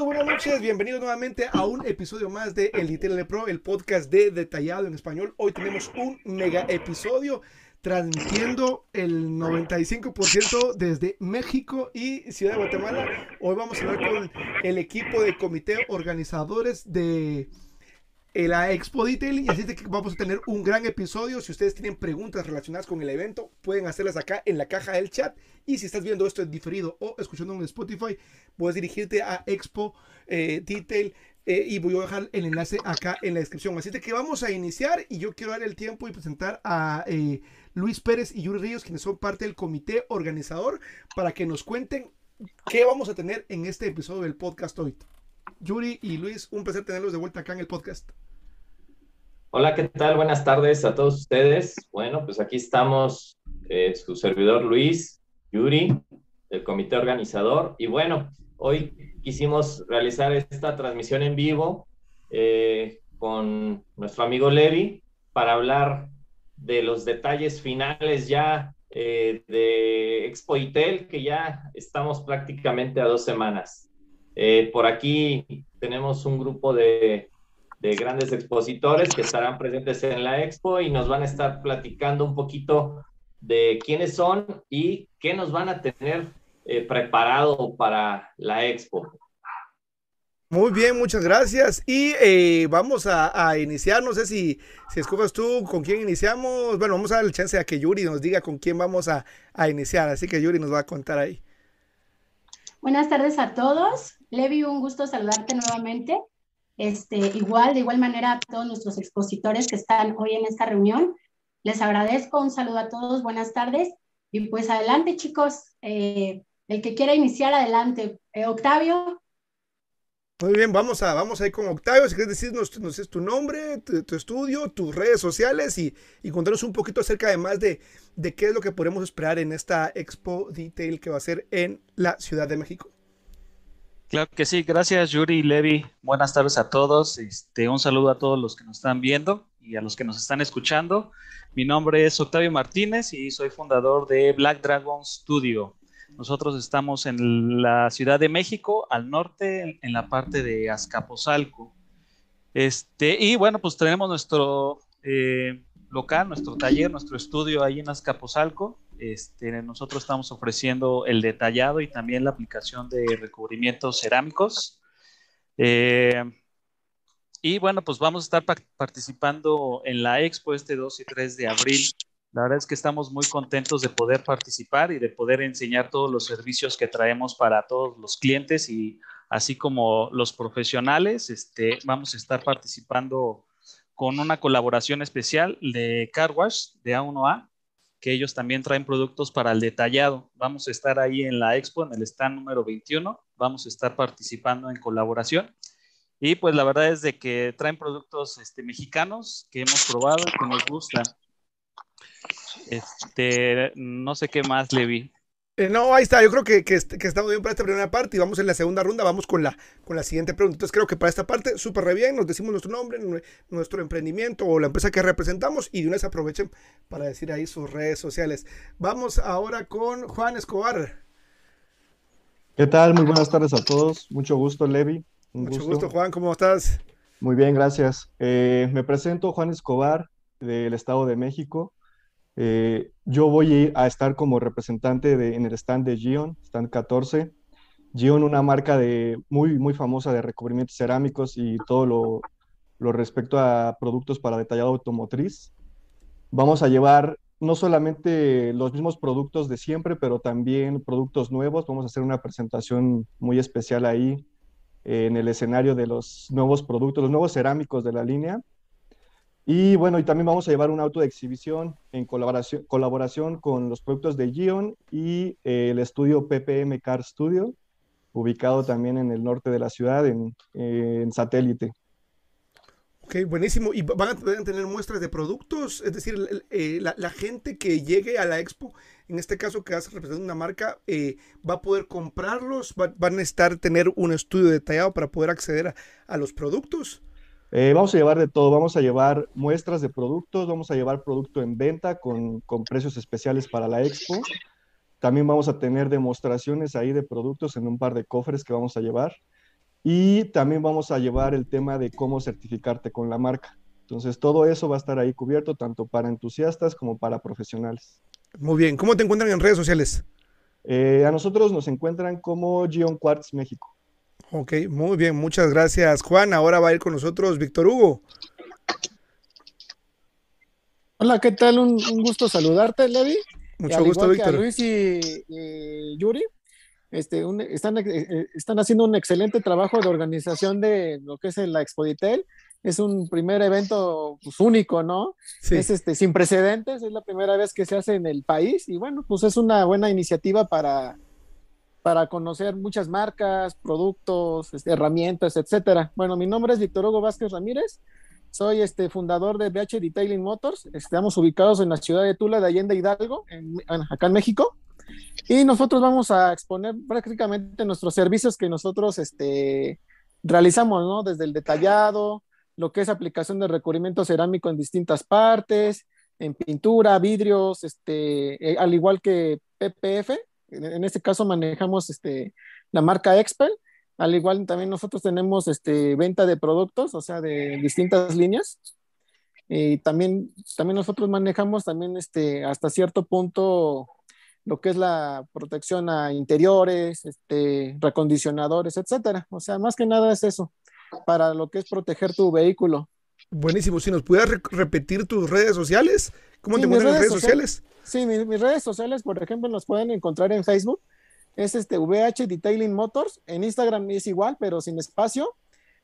Buenas noches, bienvenidos nuevamente a un episodio más de El Detail Pro, el podcast de Detallado en Español. Hoy tenemos un mega episodio transmitiendo el 95% desde México y Ciudad de Guatemala. Hoy vamos a hablar con el equipo de comité organizadores de la Expo Detail y así que vamos a tener un gran episodio. Si ustedes tienen preguntas relacionadas con el evento, pueden hacerlas acá en la caja del chat. Y si estás viendo esto en diferido o escuchando en Spotify, puedes dirigirte a Expo eh, Detail eh, y voy a dejar el enlace acá en la descripción. Así que vamos a iniciar y yo quiero dar el tiempo y presentar a eh, Luis Pérez y Yuri Ríos, quienes son parte del comité organizador, para que nos cuenten qué vamos a tener en este episodio del podcast hoy. Yuri y Luis, un placer tenerlos de vuelta acá en el podcast. Hola, ¿qué tal? Buenas tardes a todos ustedes. Bueno, pues aquí estamos, eh, su servidor Luis, Yuri, del comité organizador. Y bueno, hoy quisimos realizar esta transmisión en vivo eh, con nuestro amigo Levi para hablar de los detalles finales ya eh, de Expo Itel, que ya estamos prácticamente a dos semanas. por aquí tenemos un grupo de de grandes expositores que estarán presentes en la expo y nos van a estar platicando un poquito de quiénes son y qué nos van a tener eh, preparado para la expo. Muy bien, muchas gracias. Y eh, vamos a, iniciar, no sé si, si escoges tú con quién iniciamos. Bueno, vamos a dar el chance a que Yuri nos diga con quién vamos a, a iniciar. Así que Yuri nos va a contar ahí. Buenas tardes a todos. Levi, un gusto saludarte nuevamente. Este, igual, de igual manera, a todos nuestros expositores que están hoy en esta reunión. Les agradezco, un saludo a todos, buenas tardes. Y pues adelante, chicos. Eh, el que quiera iniciar, adelante. Eh, Octavio. Muy bien, vamos a, vamos a ir con Octavio. Si quieres decirnos, nos es tu nombre, tu, estudio, tus redes sociales y, y, contarnos un poquito acerca además de, de qué es lo que podemos esperar en esta Expo Detail que va a ser en la Ciudad de México. Claro que sí, gracias Yuri y Levi. Buenas tardes a todos. Este, un saludo a todos los que nos están viendo y a los que nos están escuchando. Mi nombre es Octavio Martínez y soy fundador de Black Dragon Studio. Nosotros estamos en la Ciudad de México, al norte, en la parte de Azcapotzalco. Este, y bueno, pues tenemos nuestro eh, local, nuestro taller, nuestro estudio ahí en Azcapotzalco. Este, nosotros estamos ofreciendo el detallado y también la aplicación de recubrimientos cerámicos. Eh, y bueno, pues vamos a estar participando en la expo este 2 y 3 de abril. La verdad es que estamos muy contentos de poder participar y de poder enseñar todos los servicios que traemos para todos los clientes y así como los profesionales. Este, vamos a estar participando con una colaboración especial de Carwash de A1A que ellos también traen productos para el detallado. Vamos a estar ahí en la expo, en el stand número 21. Vamos a estar participando en colaboración. Y pues la verdad es de que traen productos este, mexicanos que hemos probado y que nos gustan. Este, no sé qué más, Levi. Eh, no, ahí está. Yo creo que, que, estamos bien para esta primera parte y vamos en la segunda ronda. Vamos con la, con la siguiente pregunta. Entonces, creo que para esta parte, súper re bien. Nos decimos nuestro nombre, nuestro emprendimiento o la empresa que representamos y de una vez aprovechen para decir ahí sus redes sociales. Vamos ahora con Juan Escobar. ¿Qué tal? Muy buenas tardes a todos. Mucho gusto, Levi. Mucho gusto. Juan. ¿Cómo estás? Muy bien, gracias. Eh, me presento Juan Escobar del Estado de México. Eh, yo voy a estar como representante en el stand de Gion, stand 14. Gion, una marca muy, muy famosa de recubrimientos cerámicos y todo lo, lo respecto a productos para detallado automotriz. Vamos a llevar no solamente los mismos productos de siempre, pero también productos nuevos. Vamos a hacer una presentación muy especial ahí en el escenario de los nuevos productos, los nuevos cerámicos de la línea. Y bueno, y también vamos a llevar un auto de exhibición en colaboración, colaboración con los productos de Gion y eh, el estudio PPM Car Studio, ubicado también en el norte de la ciudad, en, en satélite. Ok, buenísimo. ¿Y van a, tener muestras de productos? Es decir, eh, la, gente que llegue a la expo, en este caso que hace representar una marca, eh, va a poder comprarlos, van a estar, tener un estudio detallado para poder acceder a los productos. Eh, vamos a llevar de todo, vamos a llevar muestras de productos, vamos a llevar producto en venta con, con, precios especiales para la expo. También vamos a tener demostraciones ahí de productos en un par de cofres que vamos a llevar. y también vamos a llevar el tema de cómo certificarte con la marca. Entonces, todo eso va a estar ahí cubierto tanto para entusiastas como para profesionales. Muy bien. ¿Cómo te encuentran en redes sociales? Eh, a nosotros nos encuentran como Gion Quartz México. Ok, muy bien. Muchas gracias, Juan. Ahora va a ir con nosotros Víctor Hugo. Hola, ¿qué tal? Un, gusto saludarte, Levi. Mucho gusto, Víctor. Luis y, Yuri. Este, están, eh, eh, están haciendo un excelente trabajo de organización de lo que es la Expoditel es un primer evento pues, único, ¿no? Es este, sin precedentes, es la primera vez que se hace en el país y bueno, pues es una buena iniciativa para, para conocer muchas marcas, productos, este, herramientas, etcétera. Bueno, mi nombre es Víctor Hugo Vázquez Ramírez, soy este, fundador de BH Detailing Motors, estamos ubicados en la ciudad de Tula de Allende Hidalgo, acá en México. Y nosotros vamos a exponer prácticamente nuestros servicios que nosotros este, realizamos, ¿no? Desde el detallado, lo que es aplicación de recubrimiento cerámico en distintas partes, en pintura, vidrios, este, eh, al igual que PPF. En, este caso manejamos este, la marca Expel. Al igual también nosotros tenemos este, venta de productos, o sea, de distintas líneas. Y también, también nosotros manejamos también este, hasta cierto punto lo que es la protección a interiores, este, recondicionadores, etcétera. O sea, más que nada es eso para lo que es proteger tu vehículo. Buenísimo. Si nos pudieras repetir tus redes sociales, ¿cómo te encuentran en redes sociales? Sí, mis, redes sociales, por ejemplo, nos pueden encontrar en Facebook. Es este VH Detailing Motors. En Instagram es igual, pero sin espacio.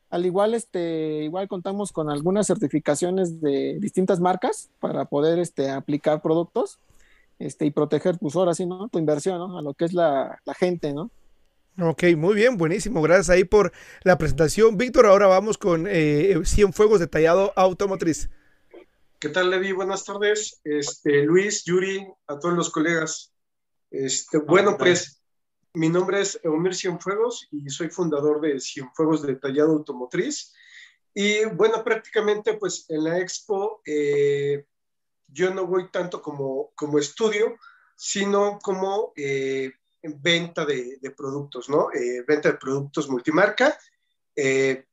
Al igual, este, igual contamos con algunas certificaciones de distintas marcas para poder este, aplicar productos este, y proteger, pues ahora sí, ¿no? Tu inversión, ¿no? A lo que es la, la gente, ¿no? Ok, muy bien, buenísimo. Gracias ahí por la presentación. Víctor, ahora vamos con eh, Cienfuegos Detallado Automotriz. ¿Qué tal, Levi? Buenas tardes. Este, Luis, Yuri, a todos los colegas. Este, bueno, pues mi nombre es Eumir Cienfuegos y soy fundador de Cienfuegos Detallado Automotriz. Y bueno, prácticamente pues en la expo eh, yo no voy tanto como, como estudio, sino como eh, venta de, productos, ¿no? Eh, venta de productos multimarca, eh,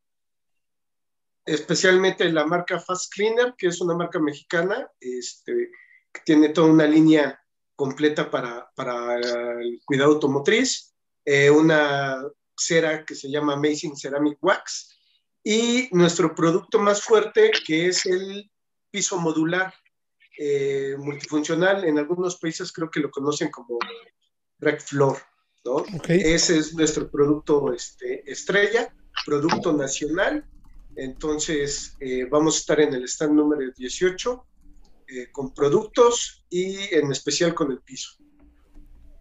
especialmente la marca Fast Cleaner, que es una marca mexicana, este, que tiene toda una línea completa para, el cuidado automotriz, eh, una cera que se llama Amazing Ceramic Wax, y nuestro producto más fuerte, que es el piso modular multifuncional. En algunos países creo que lo conocen como Rec Flor, ¿no? Ese es nuestro producto este, estrella, producto nacional. Entonces, eh, vamos a estar en el stand número 18 eh, con productos y en especial con el piso.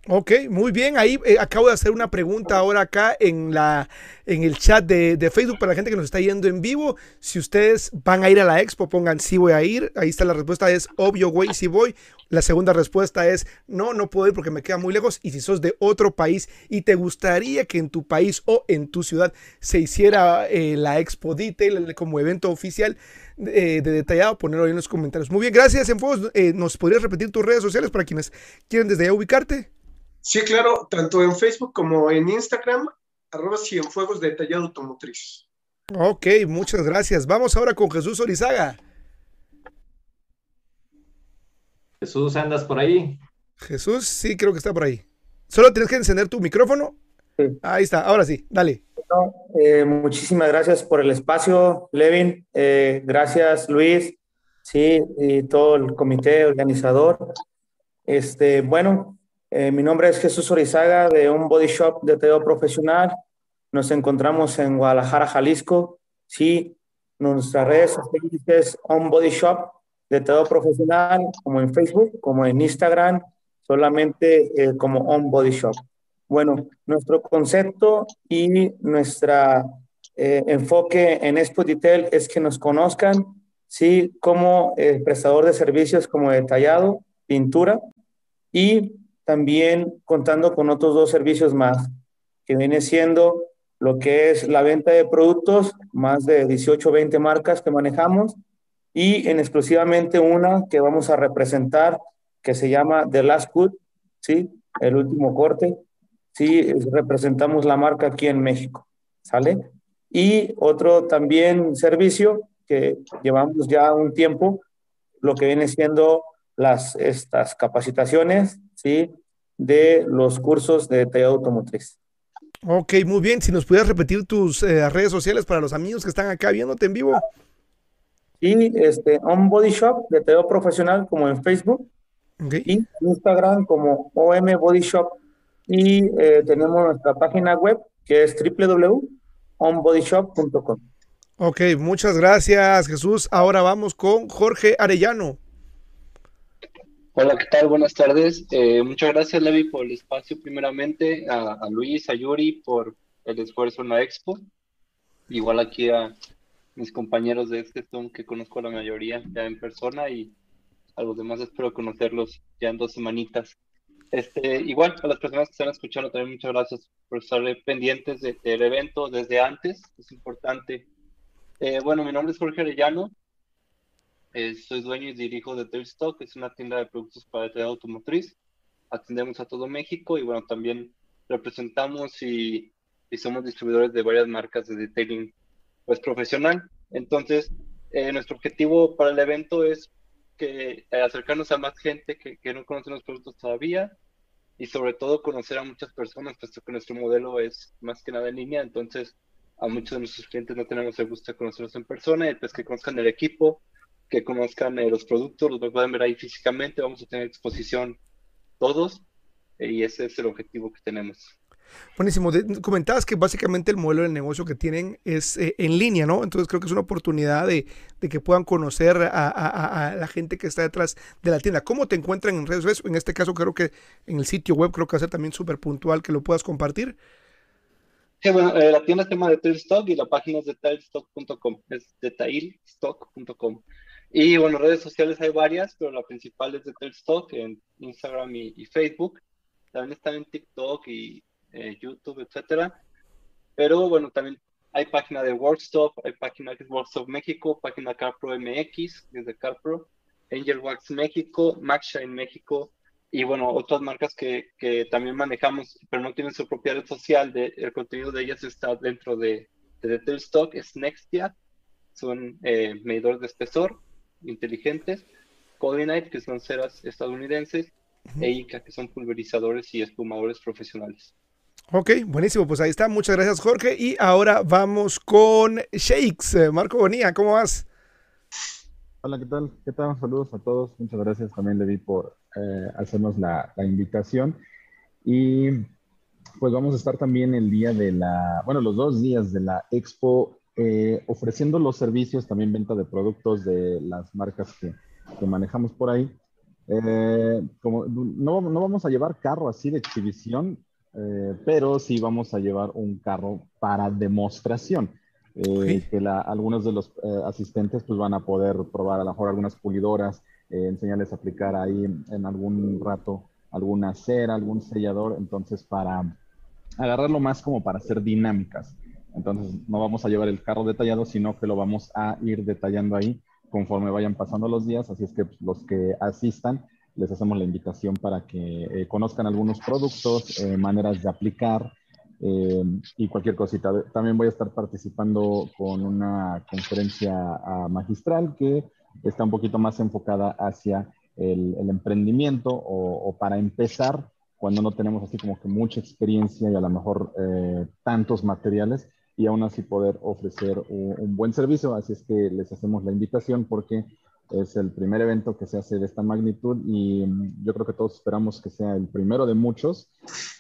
Ok, muy bien. Ahí eh, acabo de hacer una pregunta ahora acá en, la, en el chat de, Facebook para la gente que nos está yendo en vivo. Si ustedes van a ir a la expo, pongan sí voy a ir. Ahí está la respuesta, es obvio, güey, sí voy. La segunda respuesta es no, no puedo ir porque me queda muy lejos. Y si sos de otro país y te gustaría que en tu país o en tu ciudad se hiciera eh, la expo Detail como evento oficial eh, de detallado, ponerlo ahí en los comentarios. Muy bien, gracias. En ¿nos podrías repetir tus redes sociales para quienes quieren desde ahí ubicarte? Sí, claro, tanto en Facebook como en Instagram, arroba Cienfuegos Detallado Automotriz. Ok, muchas gracias. Vamos ahora con Jesús Orizaga. Jesús, ¿andas por ahí? Jesús, sí, creo que está por ahí. Solo tienes que encender tu micrófono. Ahí está, ahora sí, dale. Eh, muchísimas gracias por el espacio, Levin. Eh, gracias, Luis, sí, y todo el comité organizador. Este, bueno, eh, mi nombre es Jesús Orizaga de un body shop de teo profesional. Nos encontramos en Guadalajara, Jalisco. Sí, nuestras redes sociales es un body shop de teo profesional, como en Facebook, como en Instagram, solamente eh, como on body shop. Bueno, nuestro concepto y nuestro eh, enfoque en Expo Detail es que nos conozcan, sí, como prestador de servicios como detallado, pintura y también contando con otros dos servicios más, que viene siendo lo que es la venta de productos, más de 18 o 20 marcas que manejamos, y en exclusivamente una que vamos a representar, que se llama The Last Cut, ¿sí? El último corte. Sí, representamos la marca aquí en México. ¿sale? Y otro también servicio que llevamos ya un tiempo, lo que viene siendo las, estas capacitaciones, ¿sí? De los cursos de detallado automotriz. Ok, muy bien. Si nos pudieras repetir tus eh, redes sociales para los amigos que están acá viéndote en vivo. Y este, On Body Shop, de detallado profesional, como en Facebook. Okay. Y Instagram como OM Body Shop. Y eh, tenemos nuestra página web que es www.onbodyshop.com. Ok, muchas gracias Jesús. Ahora vamos con Jorge Arellano. Hola, ¿qué tal? Buenas tardes. Eh, muchas gracias, Levi, por el espacio. Primeramente, a, a, Luis, a Yuri, por el esfuerzo en la expo. Igual aquí a mis compañeros de este Zoom, que conozco la mayoría ya en persona, y a los demás espero conocerlos ya en dos semanitas. Este, igual, a las personas que están escuchando, también muchas gracias por estar pendientes de, del evento desde antes. Es importante. Eh, bueno, mi nombre es Jorge Arellano. Eh, soy dueño y dirijo de Tailstock, es una tienda de productos para el automotriz. Atendemos a todo México y bueno, también representamos y, y somos distribuidores de varias marcas de detailing pues, profesional. Entonces, eh, nuestro objetivo para el evento es que eh, acercarnos a más gente que, que, no conoce los productos todavía y sobre todo conocer a muchas personas, puesto que nuestro modelo es más que nada en línea. Entonces, a muchos de nuestros clientes no tenemos el gusto de conocerlos en persona y pues que conozcan el equipo, que conozcan eh, los productos, los pueden ver ahí físicamente, vamos a tener exposición todos eh, y ese es el objetivo que tenemos. Buenísimo. De, comentabas que básicamente el modelo de negocio que tienen es eh, en línea, ¿no? Entonces creo que es una oportunidad de, de que puedan conocer a, a, a, la gente que está detrás de la tienda. ¿Cómo te encuentran en redes sociales? En este caso creo que en el sitio web creo que va a ser también súper puntual que lo puedas compartir. Sí, bueno, eh, la tienda se llama Detailstock y la página es detailstock.com, es detailstock.com. Y bueno, redes sociales hay varias, pero la principal es Detailstock en Instagram y, Facebook. También están en TikTok y eh, YouTube, etcétera. Pero bueno, también hay página de Workstop, hay página que es Workstop México, página CarPro MX, desde CarPro, Angel Wax México, Maxshine México, y bueno, otras marcas que, que, también manejamos, pero no tienen su propia red social, de, el contenido de ellas está dentro de, de Detail Stock, es Nextia, son eh, medidores de espesor inteligentes, Coordinate, que son ceras estadounidenses, uh -huh. e ICA, que son pulverizadores y espumadores profesionales. Ok, buenísimo, pues ahí está, muchas gracias Jorge, y ahora vamos con Shakes, Marco Bonilla, ¿cómo vas? Hola, ¿qué tal? ¿Qué tal? Saludos a todos. Muchas gracias también, Levi, por eh, hacernos la, la, invitación. Y pues vamos a estar también el día de la, bueno, los dos días de la expo eh, ofreciendo los servicios, también venta de productos de las marcas que, que manejamos por ahí. Eh, como no, no, vamos a llevar carro así de exhibición, eh, pero sí vamos a llevar un carro para demostración. Okay. que la, algunos de los asistentes pues van a poder probar a lo mejor algunas pulidoras, enseñarles a aplicar ahí en, en, algún rato alguna cera, algún sellador, entonces para agarrarlo más como para hacer dinámicas. Entonces no vamos a llevar el carro detallado, sino que lo vamos a ir detallando ahí conforme vayan pasando los días, así es que pues, los que asistan les hacemos la invitación para que eh, conozcan algunos productos, eh, maneras de aplicar, eh, y cualquier cosita. También voy a estar participando con una conferencia uh, magistral que está un poquito más enfocada hacia el, el emprendimiento o, o, para empezar cuando no tenemos así como que mucha experiencia y a lo mejor eh, tantos materiales y aún así poder ofrecer un, buen servicio. Así es que les hacemos la invitación porque es el primer evento que se hace de esta magnitud y yo creo que todos esperamos que sea el primero de muchos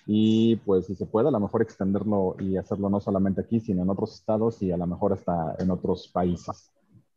y pues si se puede a lo mejor extenderlo y hacerlo no solamente aquí, sino en otros estados y a lo mejor hasta en otros países.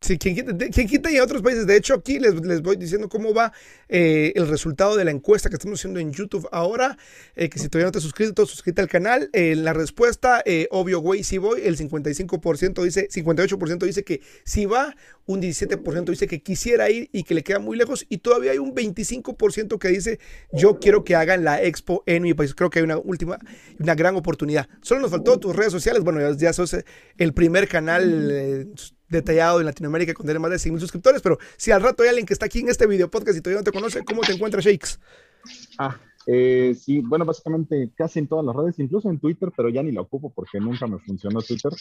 Sí, quien quita, quien y en otros países. De hecho, aquí les, les voy diciendo cómo va eh, el resultado de la encuesta que estamos haciendo en YouTube ahora. Eh, que si todavía no te has suscrito, suscríbete al canal. Eh, la respuesta, obvio, güey, sí voy. El 55% dice, 58% dice que sí va. Un 17% dice que quisiera ir y que le queda muy lejos. Y todavía hay un 25% que dice, yo quiero que hagan la expo en mi país. Creo que hay una última, una gran oportunidad. Solo nos faltó tus redes sociales. Bueno, ya, ya sos el primer canal detallado en Latinoamérica con tener más de 100 mil suscriptores, pero si al rato hay alguien que está aquí en este video podcast y todavía no te conoce, ¿cómo te encuentras, Shakes? Ah, Eh, sí, bueno, básicamente casi en todas las redes, incluso en Twitter, pero ya ni lo ocupo porque nunca me funcionó Twitter.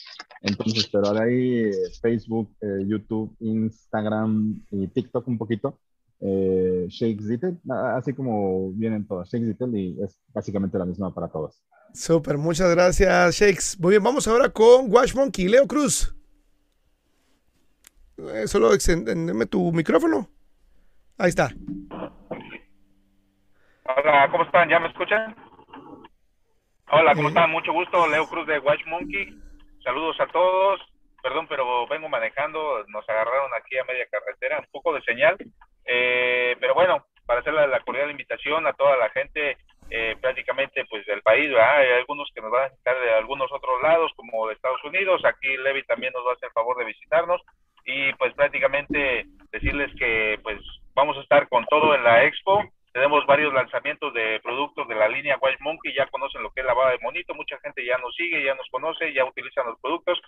Entonces, pero ahora ahí Facebook, eh, YouTube, Instagram y TikTok un poquito. Eh, Shake Zittel, así como vienen todas, Shake Zittel y es básicamente la misma para todas. Súper, muchas gracias, Shakes. Muy bien, vamos ahora con Wash Monkey, Leo Cruz. Eh, solo extendeme tu micrófono. Ahí está. Hola, ¿cómo están? ¿Ya me escuchan? Hola, ¿cómo están? Mucho gusto, Leo Cruz de Watch Monkey. Saludos a todos. Perdón, pero vengo manejando, nos agarraron aquí a media carretera, un poco de señal. Eh, pero bueno, para hacerle la cordial invitación a toda la gente eh, prácticamente pues del país, hay algunos que nos van a visitar de algunos otros lados como de Estados Unidos, aquí Levi también nos va a hacer el favor de visitarnos y pues prácticamente decirles que pues vamos a estar con todo en la expo, tenemos varios lanzamientos de productos de la línea White Monkey, ya conocen lo que es la baba de monito, mucha gente ya nos sigue, ya nos conoce, ya utilizan los productos,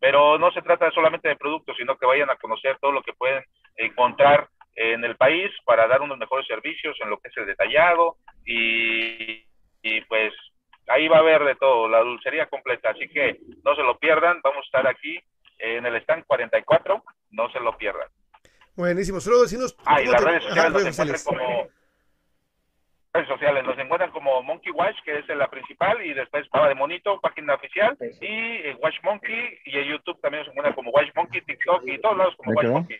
pero no se trata solamente de productos, sino que vayan a conocer todo lo que pueden encontrar en el país para dar unos mejores servicios en lo que es el detallado y, y pues ahí va a haber de todo, la dulcería completa, así que no se lo pierdan, vamos a estar aquí en el stand 44, no se lo pierdan. Buenísimo, solo decimos... Ah, y las redes sociales nos encuentran como... Redes sociales nos encuentran como Monkey Watch, que es la principal, y después Baba de Monito, página oficial, y eh, Watch Monkey, y en YouTube también se encuentra como Watch Monkey, TikTok, y todos lados como Watch Monkey.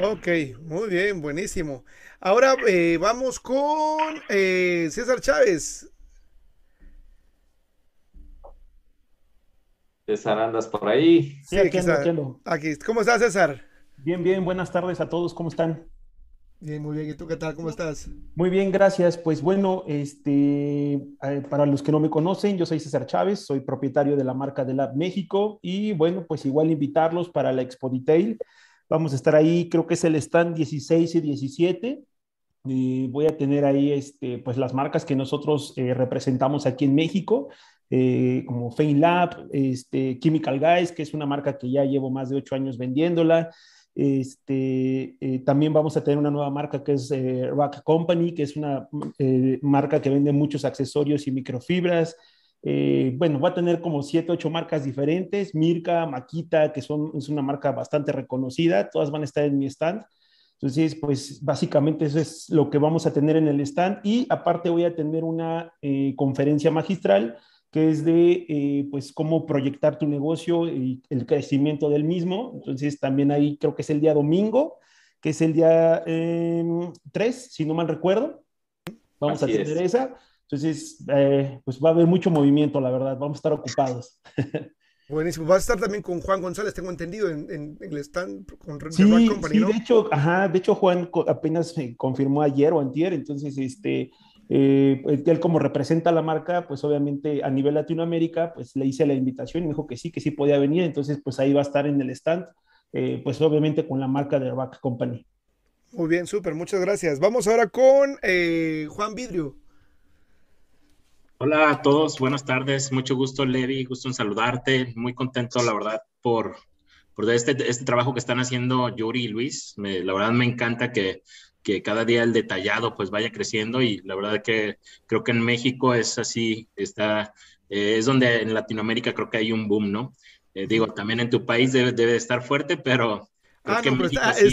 Ok, muy bien, buenísimo. Ahora eh, vamos con eh, César Chávez. César, andas por ahí. Sí, aquí ando, aquí ando. Aquí, ¿cómo estás, César? Bien, bien, buenas tardes a todos, ¿cómo están? Bien, muy bien. ¿Y tú qué tal? ¿Cómo estás? Muy bien, gracias. Pues bueno, este, para los que no me conocen, yo soy César Chávez, soy propietario de la marca de Lab México y bueno, pues igual invitarlos para la Expo Detail. Vamos a estar ahí, creo que es el stand 16 y 17. Y voy a tener ahí este, pues las marcas que nosotros eh, representamos aquí en México. Eh, como FameLab, este, Chemical Guys, que es una marca que ya llevo más de ocho años vendiéndola. Este, eh, también vamos a tener una nueva marca que es eh, Rock Company, que es una eh, marca que vende muchos accesorios y microfibras. bueno, va a tener como siete, ocho marcas diferentes. Mirka, Maquita, que son, es una marca bastante reconocida. Todas van a estar en mi stand. Entonces, pues básicamente eso es lo que vamos a tener en el stand. Y aparte voy a tener una conferencia magistral que es de eh, pues cómo proyectar tu negocio y el crecimiento del mismo. Entonces también ahí creo que es el día domingo, que es el día 3, em, si no mal recuerdo. Vamos a tener esa. Entonces, eh, pues va a haber mucho movimiento, la verdad. Vamos a estar ocupados. Buenísimo. Vas a estar también con Juan González, tengo entendido, en, en, el stand con sí, sí, de hecho, ajá, de hecho Juan apenas confirmó ayer o antier, entonces, este, eh, él como representa la marca, pues obviamente a nivel Latinoamérica, pues le hice la invitación y me dijo que sí, que sí podía venir, entonces pues ahí va a estar en el stand, eh, pues obviamente con la marca de Back Company. Muy bien, súper, muchas gracias. Vamos ahora con eh, Juan Vidrio. Hola a todos, buenas tardes, mucho gusto Levi, gusto en saludarte, muy contento la verdad por, por este, este trabajo que están haciendo Yuri y Luis, la verdad me encanta que que cada día el detallado pues vaya creciendo y la verdad que creo que en México es así, está, eh, es donde en Latinoamérica creo que hay un boom, ¿no? Eh, digo, también en tu país debe, debe estar fuerte, pero... Ah, no, pero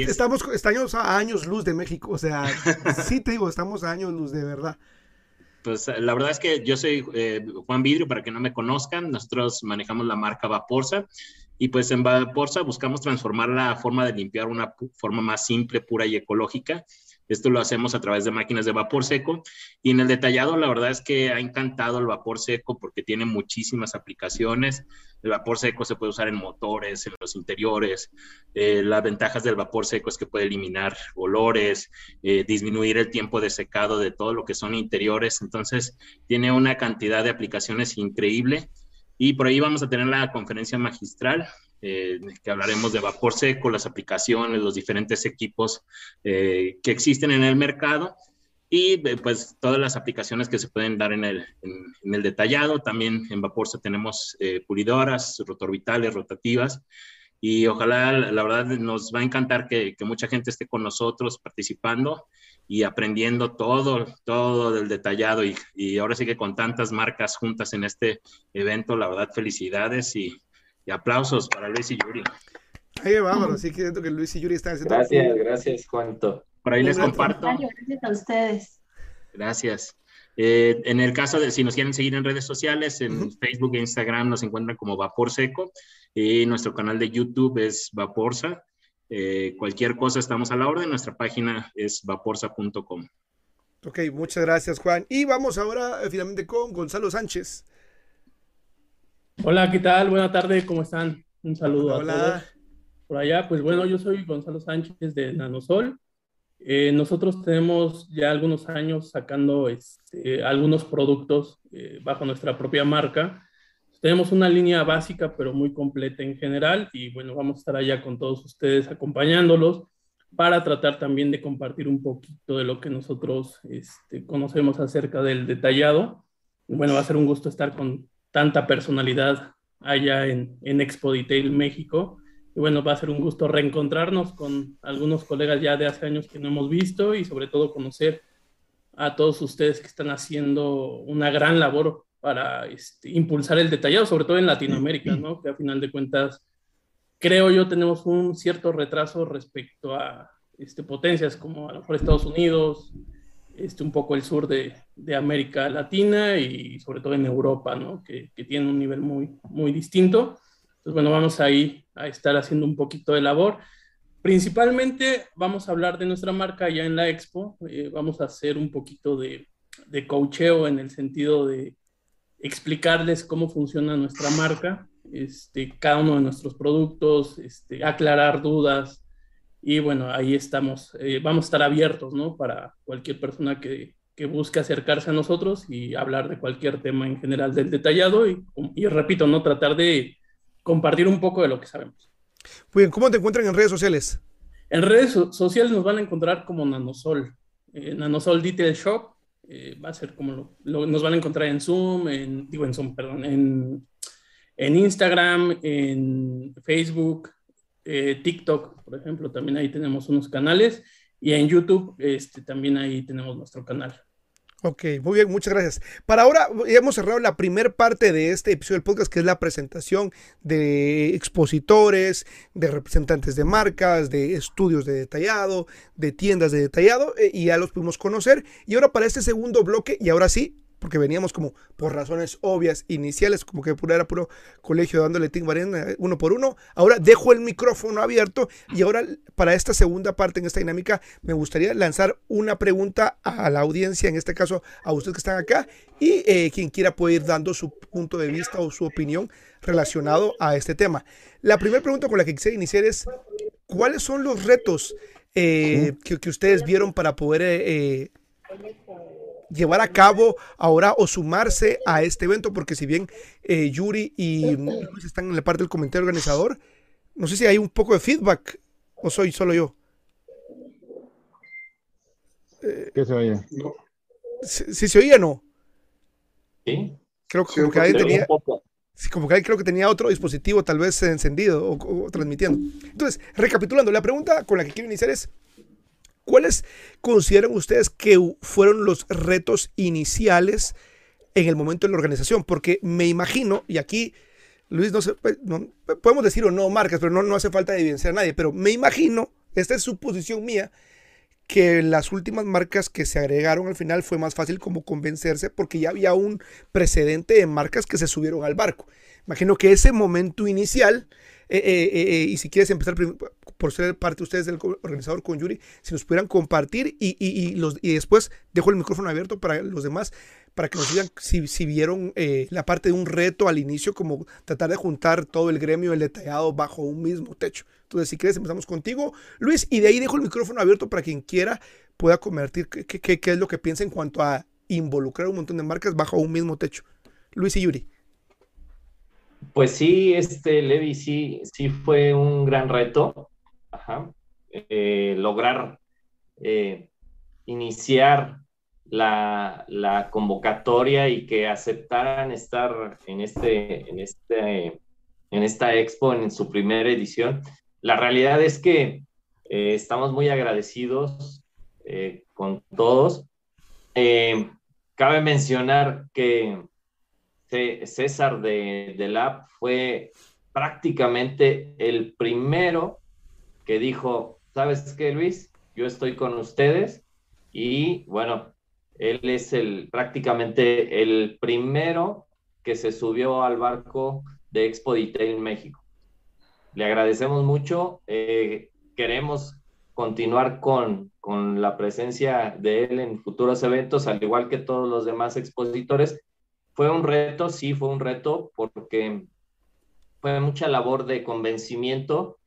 estamos, estamos a años luz de México, o sea, sí te digo, estamos a años luz de verdad. Pues la verdad es que yo soy eh, Juan Vidrio, para que no me conozcan, nosotros manejamos la marca Vaporsa y pues en Vaporsa buscamos transformar la forma de limpiar una forma más simple, pura y ecológica. Esto lo hacemos a través de máquinas de vapor seco. Y en el detallado, la verdad es que ha encantado el vapor seco porque tiene muchísimas aplicaciones. El vapor seco se puede usar en motores, en los interiores. Eh, las ventajas del vapor seco es que puede eliminar olores, eh, disminuir el tiempo de secado de todo lo que son interiores. Entonces, tiene una cantidad de aplicaciones increíble y por ahí vamos a tener la conferencia magistral, eh, que hablaremos de vapor seco, las aplicaciones, los diferentes equipos eh, que existen en el mercado y eh, pues todas las aplicaciones que se pueden dar en el, en, el detallado. También en Vaporsa tenemos pulidoras, rotorbitales, rotativas. Y ojalá, la verdad, nos va a encantar que, que mucha gente esté con nosotros participando y aprendiendo todo, todo del detallado y, y, ahora sí que con tantas marcas juntas en este evento, la verdad, felicidades y, y aplausos para Luis y Yuri. Ay, vámonos, sí que siento que Luis y Yuri están haciendo... Gracias, gracias, Juanito. Por ahí les comparto. Gracias a ustedes. Gracias. Eh, en el caso de si nos quieren seguir en redes sociales, en Facebook e Instagram nos encuentran como Vapor Seco y nuestro canal de YouTube es Vaporsa. Eh, cualquier cosa estamos a la orden. Nuestra página es vaporsa.com. Ok, muchas gracias, Juan. Y vamos ahora eh, finalmente con Gonzalo Sánchez. Hola, ¿qué tal? Buenas tardes, ¿cómo están? Un saludo a todos. Por allá, pues bueno, yo soy Gonzalo Sánchez de Nanosol. Eh, nosotros tenemos ya algunos años sacando este, algunos productos eh, bajo nuestra propia marca. Tenemos una línea básica, pero muy completa en general, y bueno, vamos a estar allá con todos ustedes acompañándolos para tratar también de compartir un poquito de lo que nosotros este, conocemos acerca del detallado. Bueno, va a ser un gusto estar con tanta personalidad allá en, en Expo Detail México. Y bueno, va a ser un gusto reencontrarnos con algunos colegas ya de hace años que no hemos visto y sobre todo conocer a todos ustedes que están haciendo una gran labor para este, impulsar el detallado, sobre todo en Latinoamérica, ¿no? Que a final de cuentas, creo yo, tenemos un cierto retraso respecto a este, potencias como a lo mejor Estados Unidos, este, un poco el sur de, de América Latina y sobre todo en Europa, ¿no? Que, que tiene un nivel muy, muy distinto. Entonces, bueno, vamos ahí a estar haciendo un poquito de labor. Principalmente vamos a hablar de nuestra marca ya en la expo. Eh, vamos a hacer un poquito de, de coacheo en el sentido de explicarles cómo funciona nuestra marca, este, cada uno de nuestros productos, este, aclarar dudas. Y bueno, ahí estamos. Eh, vamos a estar abiertos, ¿no? Para cualquier persona que, que, busque acercarse a nosotros y hablar de cualquier tema en general del detallado. Y, y repito, ¿no? Tratar de compartir un poco de lo que sabemos. Muy bien, ¿cómo te encuentran en redes sociales? En redes so sociales nos van a encontrar como Nanosol, eh, Nanosol Detail Shop, eh, va a ser como lo, nos van a encontrar en Zoom, en, digo en Zoom, perdón, en, en Instagram, en Facebook, eh, TikTok, por ejemplo, también ahí tenemos unos canales y en YouTube este, también ahí tenemos nuestro canal. Ok, muy bien, muchas gracias. Para ahora ya hemos cerrado la primera parte de este episodio del podcast, que es la presentación de expositores, de representantes de marcas, de estudios de detallado, de tiendas de detallado, eh, y ya los pudimos conocer. Y ahora para este segundo bloque, y ahora sí, porque veníamos como por razones obvias iniciales, como que era puro colegio dándole ting uno por uno. Ahora dejo el micrófono abierto y ahora para esta segunda parte en esta dinámica me gustaría lanzar una pregunta a la audiencia, en este caso a ustedes que están acá y eh, quien quiera puede ir dando su punto de vista o su opinión relacionado a este tema. La primera pregunta con la que quisiera iniciar es, ¿cuáles son los retos eh, que, que, ustedes vieron para poder... Eh, llevar a cabo ahora o sumarse a este evento, porque si bien eh, Yuri y Luis están en la parte del comentario organizador, no sé si hay un poco de feedback o soy solo yo. Eh, ¿Qué se oye? Si, si, se oía, no. Sí. Creo que, como que alguien tenía. Sí, como que creo que tenía otro dispositivo tal vez encendido o, o transmitiendo. Entonces, recapitulando, la pregunta con la que quiero iniciar es, ¿Cuáles consideran ustedes que fueron los retos iniciales en el momento de la organización? Porque me imagino, y aquí, Luis, no, sé, pues, podemos decir o no marcas, pero no, no hace falta evidenciar a nadie, pero me imagino, esta es suposición mía, que las últimas marcas que se agregaron al final fue más fácil como convencerse porque ya había un precedente de marcas que se subieron al barco. Imagino que ese momento inicial, eh, eh, eh, y si quieres empezar por ser parte ustedes del organizador con Yuri, si nos pudieran compartir y, y, y, los, y después dejo el micrófono abierto para los demás, para que nos digan si, si vieron eh, la parte de un reto al inicio, como tratar de juntar todo el gremio, el detallado bajo un mismo techo. Entonces, si quieres, empezamos contigo, Luis, y de ahí dejo el micrófono abierto para quien quiera pueda convertir qué, qué, qué es lo que piensa en cuanto a involucrar un montón de marcas bajo un mismo techo. Luis y Yuri. Pues sí, este Levi sí, sí fue un gran reto. Eh, lograr eh, iniciar la, la, convocatoria y que aceptaran estar en, este, en, este, en esta expo en su primera edición. La realidad es que eh, estamos muy agradecidos con todos. Cabe mencionar que César de, de Lab fue prácticamente el primero que dijo, ¿sabes qué, Luis? Yo estoy con ustedes y bueno, él es el prácticamente el primero que se subió al barco de Expo Detail México. Le agradecemos mucho. Eh, queremos continuar con, con la presencia de él en futuros eventos, al igual que todos los demás expositores. Fue un reto, sí, fue un reto, porque fue mucha labor de convencimiento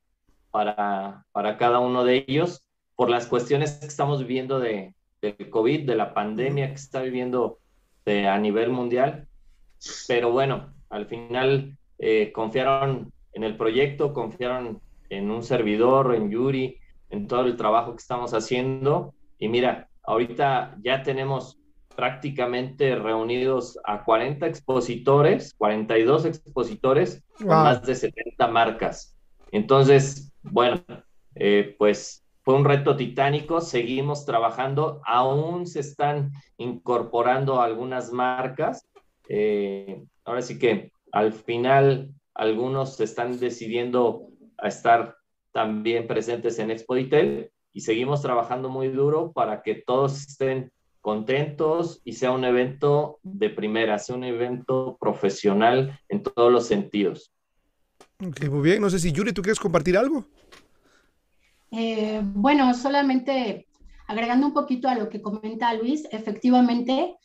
para, para cada uno de ellos por las cuestiones que estamos viviendo de, del COVID, de la pandemia que está viviendo a nivel mundial. Pero bueno, al final eh, confiaron en el proyecto, confiaron en un servidor, en Yuri, en todo el trabajo que estamos haciendo. Y mira, ahorita ya tenemos prácticamente reunidos a 40 expositores, 42 expositores, con más de 70 marcas. Entonces, bueno, eh, pues fue un reto titánico, seguimos trabajando, aún se están incorporando algunas marcas. Eh, ahora sí que al final algunos se están decidiendo a estar también presentes en Expo y seguimos trabajando muy duro para que todos estén contentos y sea un evento de primera, sea un evento profesional en todos los sentidos. Ok, muy bien. No sé si Yuri, ¿tú quieres compartir algo? Eh, bueno, solamente agregando un poquito a lo que comenta Luis, efectivamente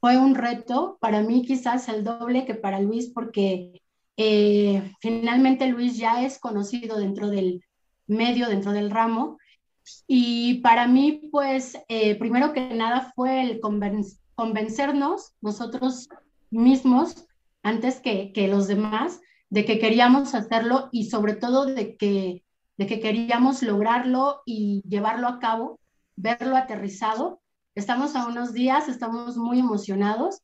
fue un reto, para mí quizás el doble que para Luis, porque eh, finalmente Luis ya es conocido dentro del medio, dentro del ramo. Y para mí, pues, eh, primero que nada fue el convencernos nosotros mismos, antes que, que los demás, de que queríamos hacerlo y sobre todo de que, de que queríamos lograrlo y llevarlo a cabo, verlo aterrizado. Estamos a unos días, estamos muy emocionados.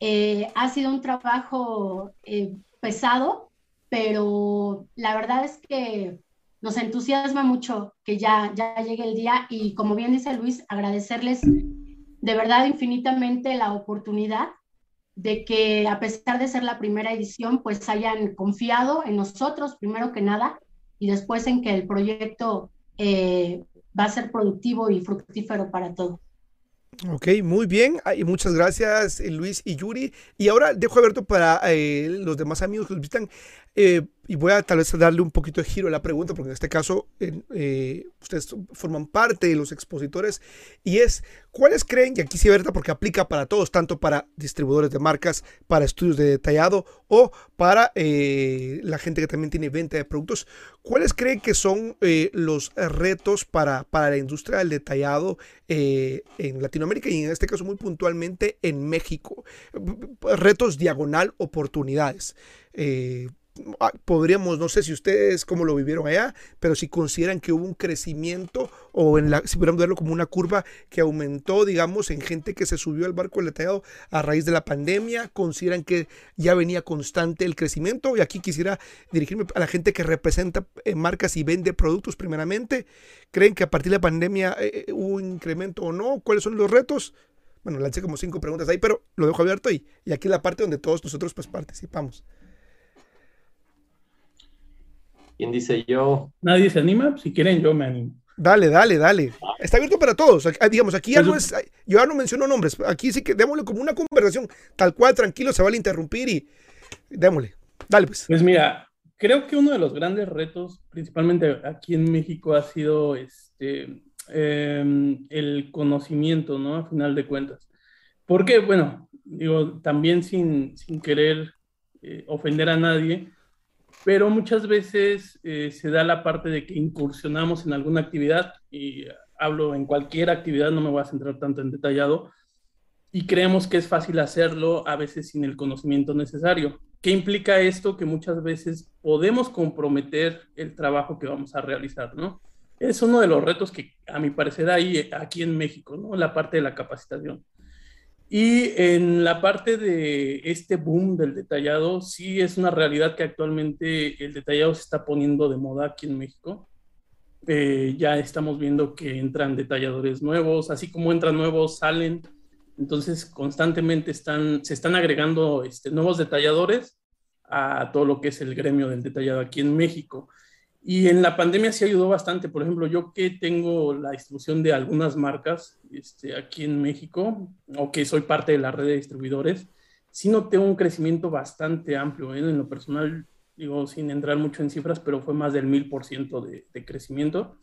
Eh, ha sido un trabajo eh, pesado, pero la verdad es que nos entusiasma mucho que ya, ya llegue el día y como bien dice Luis, agradecerles de verdad infinitamente la oportunidad de que a pesar de ser la primera edición, pues hayan confiado en nosotros primero que nada y después en que el proyecto eh, va a ser productivo y fructífero para todos. Ok, muy bien. Y muchas gracias, Luis y Yuri. Y ahora dejo abierto para eh, los demás amigos que nos visitan eh, y voy a tal vez darle un poquito de giro a la pregunta, porque en este caso eh, ustedes forman parte de los expositores, y es, ¿cuáles creen, y aquí sí, verdad, porque aplica para todos, tanto para distribuidores de marcas, para estudios de detallado o para eh, la gente que también tiene venta de productos, ¿cuáles creen que son los retos para, para la industria del detallado en Latinoamérica y en este caso muy puntualmente en México? Retos diagonal oportunidades. Ah, podríamos, no sé si ustedes cómo lo vivieron allá, pero si consideran que hubo un crecimiento o en la, si pudiéramos verlo como una curva que aumentó, digamos, en gente que se subió al barco del detallado a raíz de la pandemia, consideran que ya venía constante el crecimiento y aquí quisiera dirigirme a la gente que representa eh, marcas y vende productos primeramente, ¿creen que a partir de la pandemia eh, eh, hubo un incremento o no? ¿Cuáles son los retos? Bueno, lancé como cinco preguntas ahí, pero lo dejo abierto y, y aquí la parte donde todos nosotros pues participamos. ¿Quién dice yo? Nadie se anima. Si quieren, yo me animo. Dale, dale, dale. Está abierto para todos. Digamos, aquí ya no es. Yo ya no menciono nombres. Aquí sí que démosle como una conversación. Tal cual, tranquilo, se vale interrumpir y démosle. Dale, pues. Pues mira, creo que uno de los grandes retos, principalmente aquí en México, ha sido este, em, el conocimiento, ¿no? A final de cuentas. Porque, bueno, digo, también sin, sin querer eh, ofender a nadie, pero muchas veces eh, se da la parte de que incursionamos en alguna actividad, y hablo en cualquier actividad, no me voy a centrar tanto en detallado, y creemos que es fácil hacerlo a veces sin el conocimiento necesario. ¿Qué implica esto? Que muchas veces podemos comprometer el trabajo que vamos a realizar, ¿no? Es uno de los retos que a mi parecer hay aquí en México, ¿no? La parte de la capacitación. Y en la parte de este boom del detallado, sí es una realidad que actualmente el detallado se está poniendo de moda aquí en México. eh, ya estamos viendo que entran detalladores nuevos, así como entran nuevos, salen. Entonces, constantemente están, se están agregando este, nuevos detalladores a todo lo que es el gremio del detallado aquí en México. Y en la pandemia sí ayudó bastante. Por ejemplo, yo que tengo la distribución de algunas marcas este, aquí en México, o que soy parte de la red de distribuidores, sí noté un crecimiento bastante amplio. ¿eh? En lo personal, digo, sin entrar mucho en cifras, pero fue más del mil por ciento de crecimiento.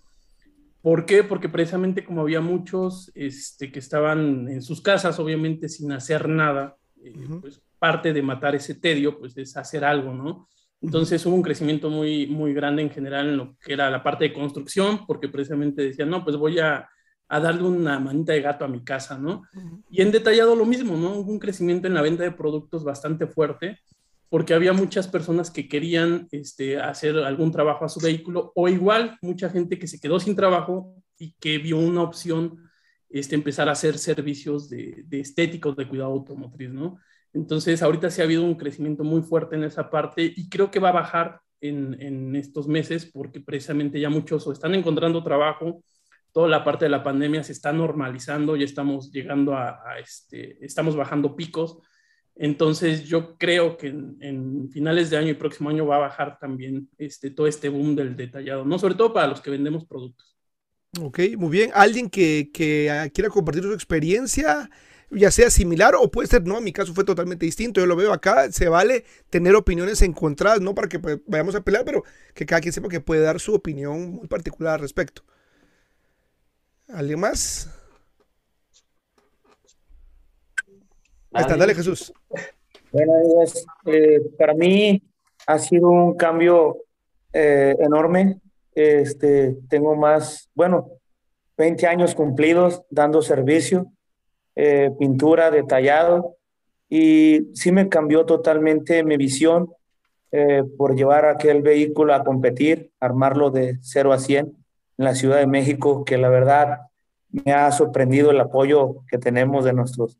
¿Por qué? Porque precisamente como había muchos este, que estaban en sus casas, obviamente sin hacer nada, eh, pues parte de matar ese tedio, pues es hacer algo, ¿no? Entonces hubo un crecimiento muy, muy grande en general en lo que era la parte de construcción, porque precisamente decían, no, pues voy a, a darle una manita de gato a mi casa, ¿no? Y en detallado lo mismo, ¿no? Hubo un crecimiento en la venta de productos bastante fuerte porque había muchas personas que querían este, hacer algún trabajo a su vehículo o igual mucha gente que se quedó sin trabajo y que vio una opción este, empezar a hacer servicios de, de estéticos de cuidado automotriz, ¿no? Entonces, ahorita sí ha habido un crecimiento muy fuerte en esa parte y creo que va a bajar en, en estos meses porque precisamente ya muchos están encontrando trabajo, toda la parte de la pandemia se está normalizando, ya estamos llegando a, este, estamos bajando picos, entonces yo creo que en, finales de año y próximo año va a bajar también este, todo este boom del detallado, ¿no? Sobre todo para los que vendemos productos. Ok, muy bien. ¿Alguien que, que ah, quiera compartir su experiencia, ya sea similar o puede ser, no, en mi caso fue totalmente distinto, yo lo veo acá, se vale tener opiniones encontradas, no para que pues, vayamos a pelear, pero que cada quien sepa que puede dar su opinión muy particular al respecto. ¿Alguien más? Ahí está, dale Jesús. Bueno, eh, para mí ha sido un cambio eh, enorme. Este, tengo más, bueno, 20 años cumplidos dando servicio, eh, pintura, detallado, y sí me cambió totalmente mi visión por llevar aquel vehículo a competir, armarlo de 0 a 100 en la Ciudad de México, que la verdad me ha sorprendido el apoyo que tenemos de nuestros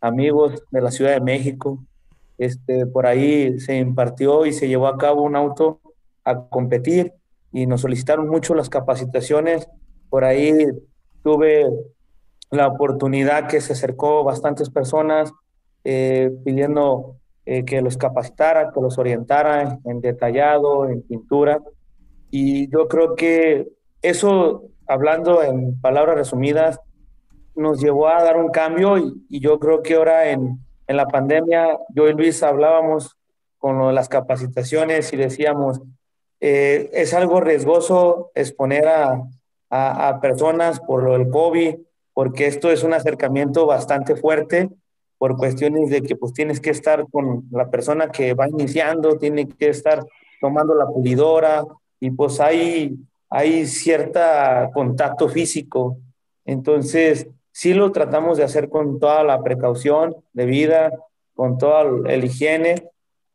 amigos de la Ciudad de México. Este, por ahí se impartió y se llevó a cabo un auto a competir y nos solicitaron mucho las capacitaciones. Por ahí tuve la oportunidad que se acercó bastantes personas eh, pidiendo eh, que los capacitara, que los orientara en detallado, en pintura. Y yo creo que eso, hablando en palabras resumidas, nos llevó a dar un cambio y, yo creo que ahora en, en, la pandemia, yo y Luis hablábamos con las capacitaciones y decíamos, eh, es algo riesgoso exponer a, a, personas por lo del COVID, porque esto es un acercamiento bastante fuerte por cuestiones de que pues tienes que estar con la persona que va iniciando, tiene que estar tomando la pulidora y pues hay, hay cierta contacto físico. Entonces, Sí lo tratamos de hacer con toda la precaución de vida, con toda el higiene,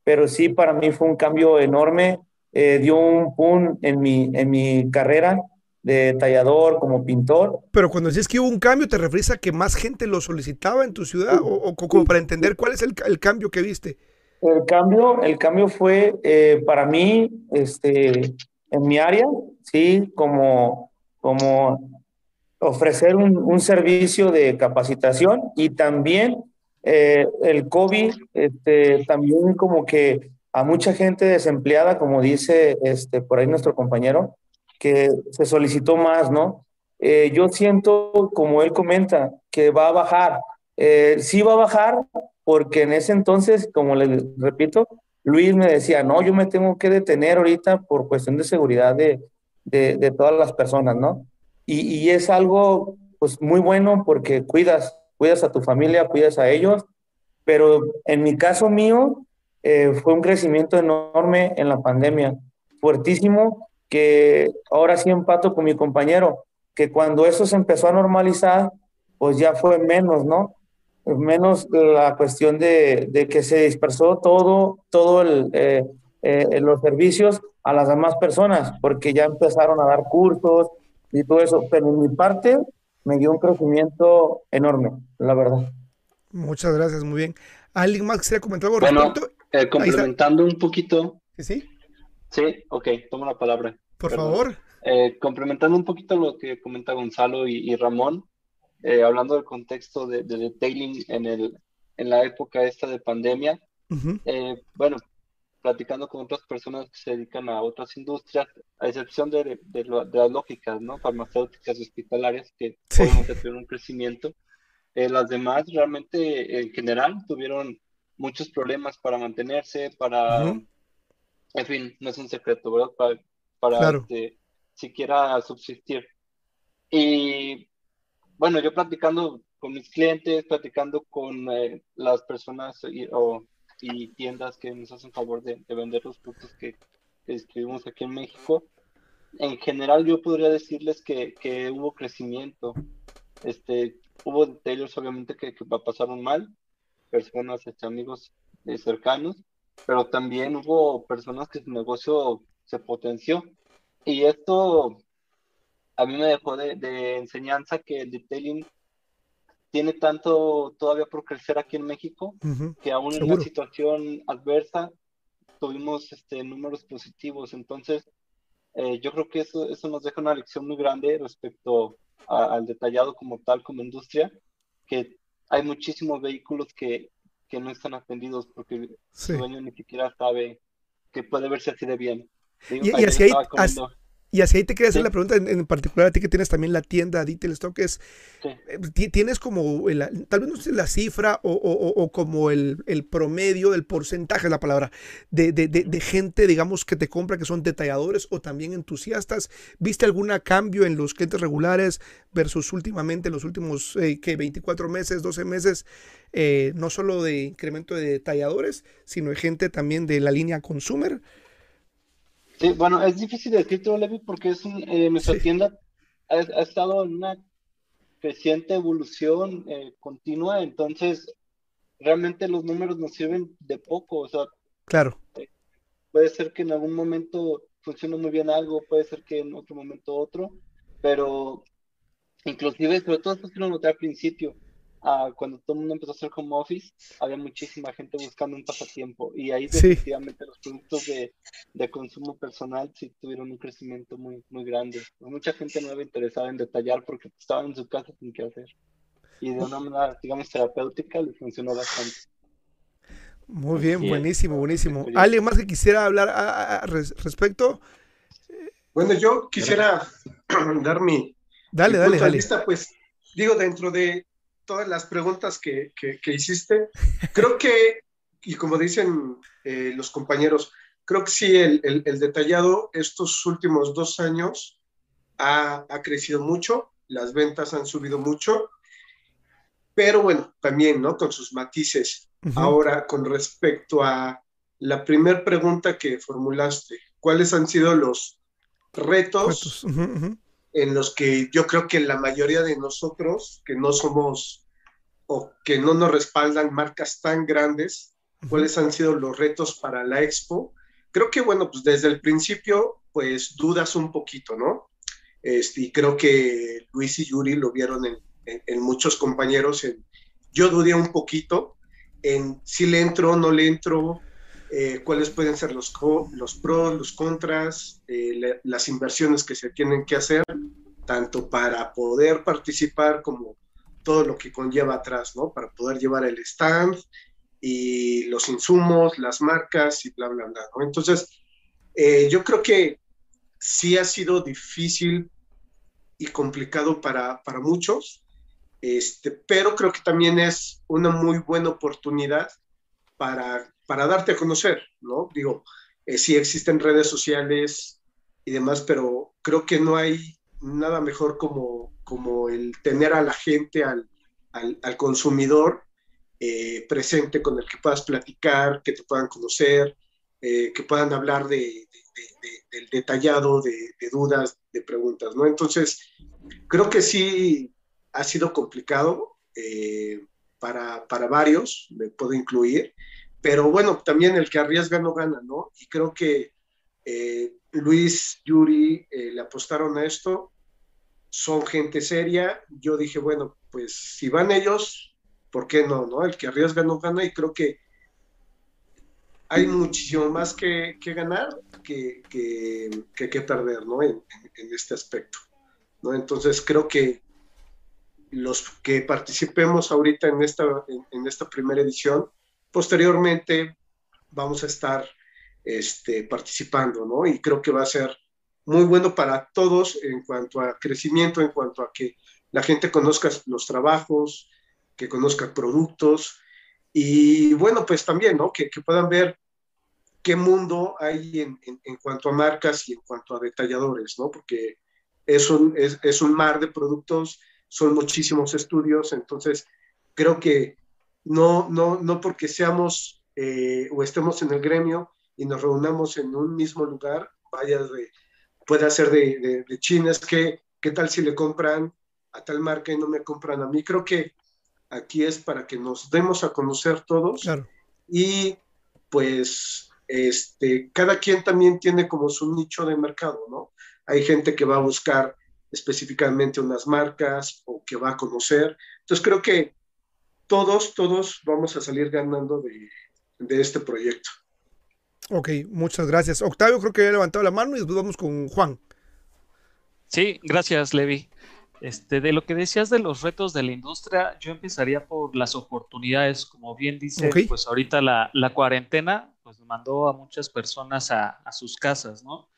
pero sí para mí fue un cambio enorme, eh, dio un boom en mi, en mi carrera de tallador, como pintor. Pero cuando dices que hubo un cambio, ¿te refieres a que más gente lo solicitaba en tu ciudad? ¿O, como para entender cuál es el, el, cambio que viste? El cambio, el cambio fue eh, para mí, este, en mi área, sí, como, como ofrecer un, un servicio de capacitación y también eh, el COVID, este, también como que a mucha gente desempleada, como dice este, por ahí nuestro compañero, que se solicitó más, ¿no? Eh, yo siento, como él comenta, que va a bajar. Eh, sí va a bajar porque en ese entonces, como les repito, Luis me decía, no, yo me tengo que detener ahorita por cuestión de seguridad de, de, todas las personas, ¿no? y, es algo pues muy bueno porque cuidas, cuidas a tu familia, cuidas a ellos, pero en mi caso mío eh, fue un crecimiento enorme en la pandemia, fuertísimo, que ahora sí empato con mi compañero, que cuando eso se empezó a normalizar, pues ya fue menos, ¿no? Menos la cuestión de, de que se dispersó todo, todo el, eh, eh, los servicios a las demás personas, porque ya empezaron a dar cursos, y todo eso. Pero en mi parte me dio un crecimiento enorme, la verdad. Muchas gracias, muy bien. ¿Alguien más quisiera comentar algo bueno, eh, complementando un poquito. ¿Sí? Sí, ok, tomo la palabra. Por favor. Eh, complementando un poquito lo que comenta Gonzalo y, Ramón, eh, hablando del contexto de, detailing en, el, en la época esta de pandemia, eh, bueno, platicando con otras personas que se dedican a otras industrias, a excepción de, de, las lógicas, ¿no? Farmacéuticas y hospitalarias, que sí. obviamente tuvieron un crecimiento, las demás realmente en general tuvieron muchos problemas para mantenerse, para, en fin, no es un secreto, ¿verdad? Para, para este, siquiera subsistir. Y bueno, yo platicando con mis clientes, platicando con eh, las personas y, o, y, tiendas que nos hacen favor de, vender los productos que, escribimos aquí en México, en general yo podría decirles que, que hubo crecimiento. Este, hubo detalles obviamente que, que pasaron mal, personas, este, amigos eh, cercanos, pero también hubo personas que su negocio se potenció. Y esto a mí me dejó de, enseñanza que el detailing tiene tanto todavía por crecer aquí en México, que aún en una situación adversa tuvimos este, números positivos. Entonces, eh, yo creo que eso, eso nos deja una lección muy grande respecto al detallado como tal, como industria, que hay muchísimos vehículos que, que no están atendidos porque su dueño ni siquiera sabe que puede verse así de bien. y, así hay, y así ahí te quería hacer la pregunta en, particular a ti que tienes también la tienda Detail Stock, es, eh, tienes como, tal vez no sé la cifra o, como el, promedio, el porcentaje es la palabra, de, gente, digamos, que te compra, que son detalladores o también entusiastas. ¿Viste algún cambio en los clientes regulares versus últimamente, los últimos, eh, que 24 meses, 12 meses, eh, no solo de incremento de detalladores, sino de gente también de la línea consumer? Sí, bueno, es difícil decirte, Levi, porque es eh, nuestra tienda ha, estado en una creciente evolución eh, continua, entonces realmente los números nos sirven de poco, o sea, claro. Eh, puede ser que en algún momento funcione muy bien algo, puede ser que en otro momento otro, pero inclusive, sobre todo esto que lo noté al principio, cuando todo el mundo empezó a hacer home office, había muchísima gente buscando un pasatiempo y ahí definitivamente los productos de, de, consumo personal sí tuvieron un crecimiento muy, muy grande. Mucha gente no era interesada en detallar porque estaban en su casa sin qué hacer. Y de una manera, digamos, terapéutica les funcionó bastante. Muy bien, buenísimo, buenísimo. ¿Alguien más que quisiera hablar a, respecto? Bueno, yo quisiera dar mi, dale, dale, dale. Lista, pues digo, dentro de todas las preguntas que, que, hiciste. Creo que, y como dicen eh, los compañeros, creo que sí, el, el, detallado estos últimos dos años ha, ha, crecido mucho, las ventas han subido mucho, pero bueno, también, ¿no? Con sus matices. Ahora, con respecto a la primera pregunta que formulaste, ¿cuáles han sido los retos? En los que yo creo que la mayoría de nosotros, que no somos o que no nos respaldan marcas tan grandes, cuáles han sido los retos para la expo. Creo que, bueno, pues desde el principio, pues dudas un poquito, ¿no? Este, y creo que Luis y Yuri lo vieron en, en, muchos compañeros. En, yo dudé un poquito en si le entro o no le entro, eh, cuáles pueden ser los, los pros, los contras, eh, las inversiones que se tienen que hacer, tanto para poder participar como todo lo que conlleva atrás, ¿no? Para poder llevar el stand y los insumos, las marcas y bla, bla, bla, ¿no? Entonces, eh, yo creo que sí ha sido difícil y complicado para, para muchos, este, pero creo que también es una muy buena oportunidad para para darte a conocer, ¿no? Digo, eh, sí existen redes sociales y demás, pero creo que no hay nada mejor como, como el tener a la gente, al, al, consumidor eh, presente con el que puedas platicar, que te puedan conocer, eh, que puedan hablar de, del detallado, de, dudas, de preguntas, ¿no? Entonces, creo que sí ha sido complicado para, para varios, me puedo incluir, pero bueno, también el que arriesga no gana, ¿no? Y creo que eh, Luis, Yuri eh, le apostaron a esto, son gente seria. Yo dije, bueno, pues si van ellos, ¿por qué no? no? El que arriesga no gana y creo que hay muchísimo más que, que ganar que, que, que, perder, ¿no? En, en, este aspecto, ¿no? Entonces creo que los que participemos ahorita en esta, en, esta primera edición, posteriormente vamos a estar este, participando, ¿no? Y creo que va a ser muy bueno para todos en cuanto a crecimiento, en cuanto a que la gente conozca los trabajos, que conozca productos y bueno, pues también, ¿no? Que, que puedan ver qué mundo hay en, en, cuanto a marcas y en cuanto a detalladores, ¿no? Porque es un, es, es un mar de productos, son muchísimos estudios, entonces creo que no, no, no porque seamos eh, o estemos en el gremio y nos reunamos en un mismo lugar, vaya de, puede ser de, de, China, es que, ¿qué tal si le compran a tal marca y no me compran a mí? Creo que aquí es para que nos demos a conocer todos y pues este, cada quien también tiene como su nicho de mercado, ¿no? Hay gente que va a buscar específicamente unas marcas o que va a conocer. Entonces creo que todos, todos vamos a salir ganando de, de este proyecto. Ok, muchas gracias. Octavio creo que ha levantado la mano y después vamos con Juan. Sí, gracias, Levi. Este, de lo que decías de los retos de la industria, yo empezaría por las oportunidades. Como bien dice, pues ahorita la, la, cuarentena pues mandó a muchas personas a, a, sus casas, ¿no?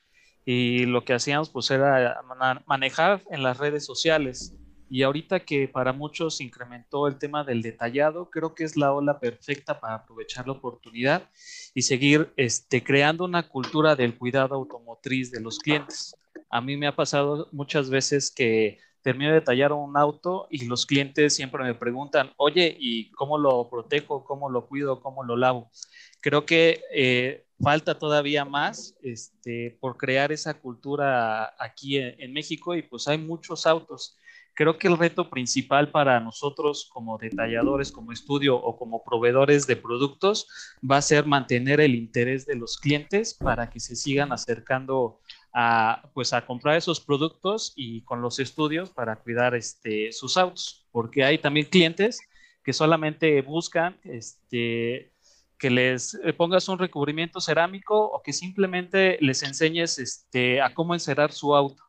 Y lo que hacíamos pues era manejar en las redes sociales. Y ahorita que para muchos incrementó el tema del detallado, creo que es la ola perfecta para aprovechar la oportunidad y seguir este, creando una cultura del cuidado automotriz de los clientes. A mí me ha pasado muchas veces que termino de detallar un auto y los clientes siempre me preguntan, oye, ¿y cómo lo protejo? ¿Cómo lo cuido? ¿Cómo lo lavo? Creo que eh, falta todavía más este, por crear esa cultura aquí en México y pues hay muchos autos Creo que el reto principal para nosotros como detalladores, como estudio o como proveedores de productos va a ser mantener el interés de los clientes para que se sigan acercando a, pues, a comprar esos productos y con los estudios para cuidar este, sus autos, porque hay también clientes que solamente buscan este, que les eh, pongas un recubrimiento cerámico o que simplemente les enseñes este, a cómo encerrar su auto.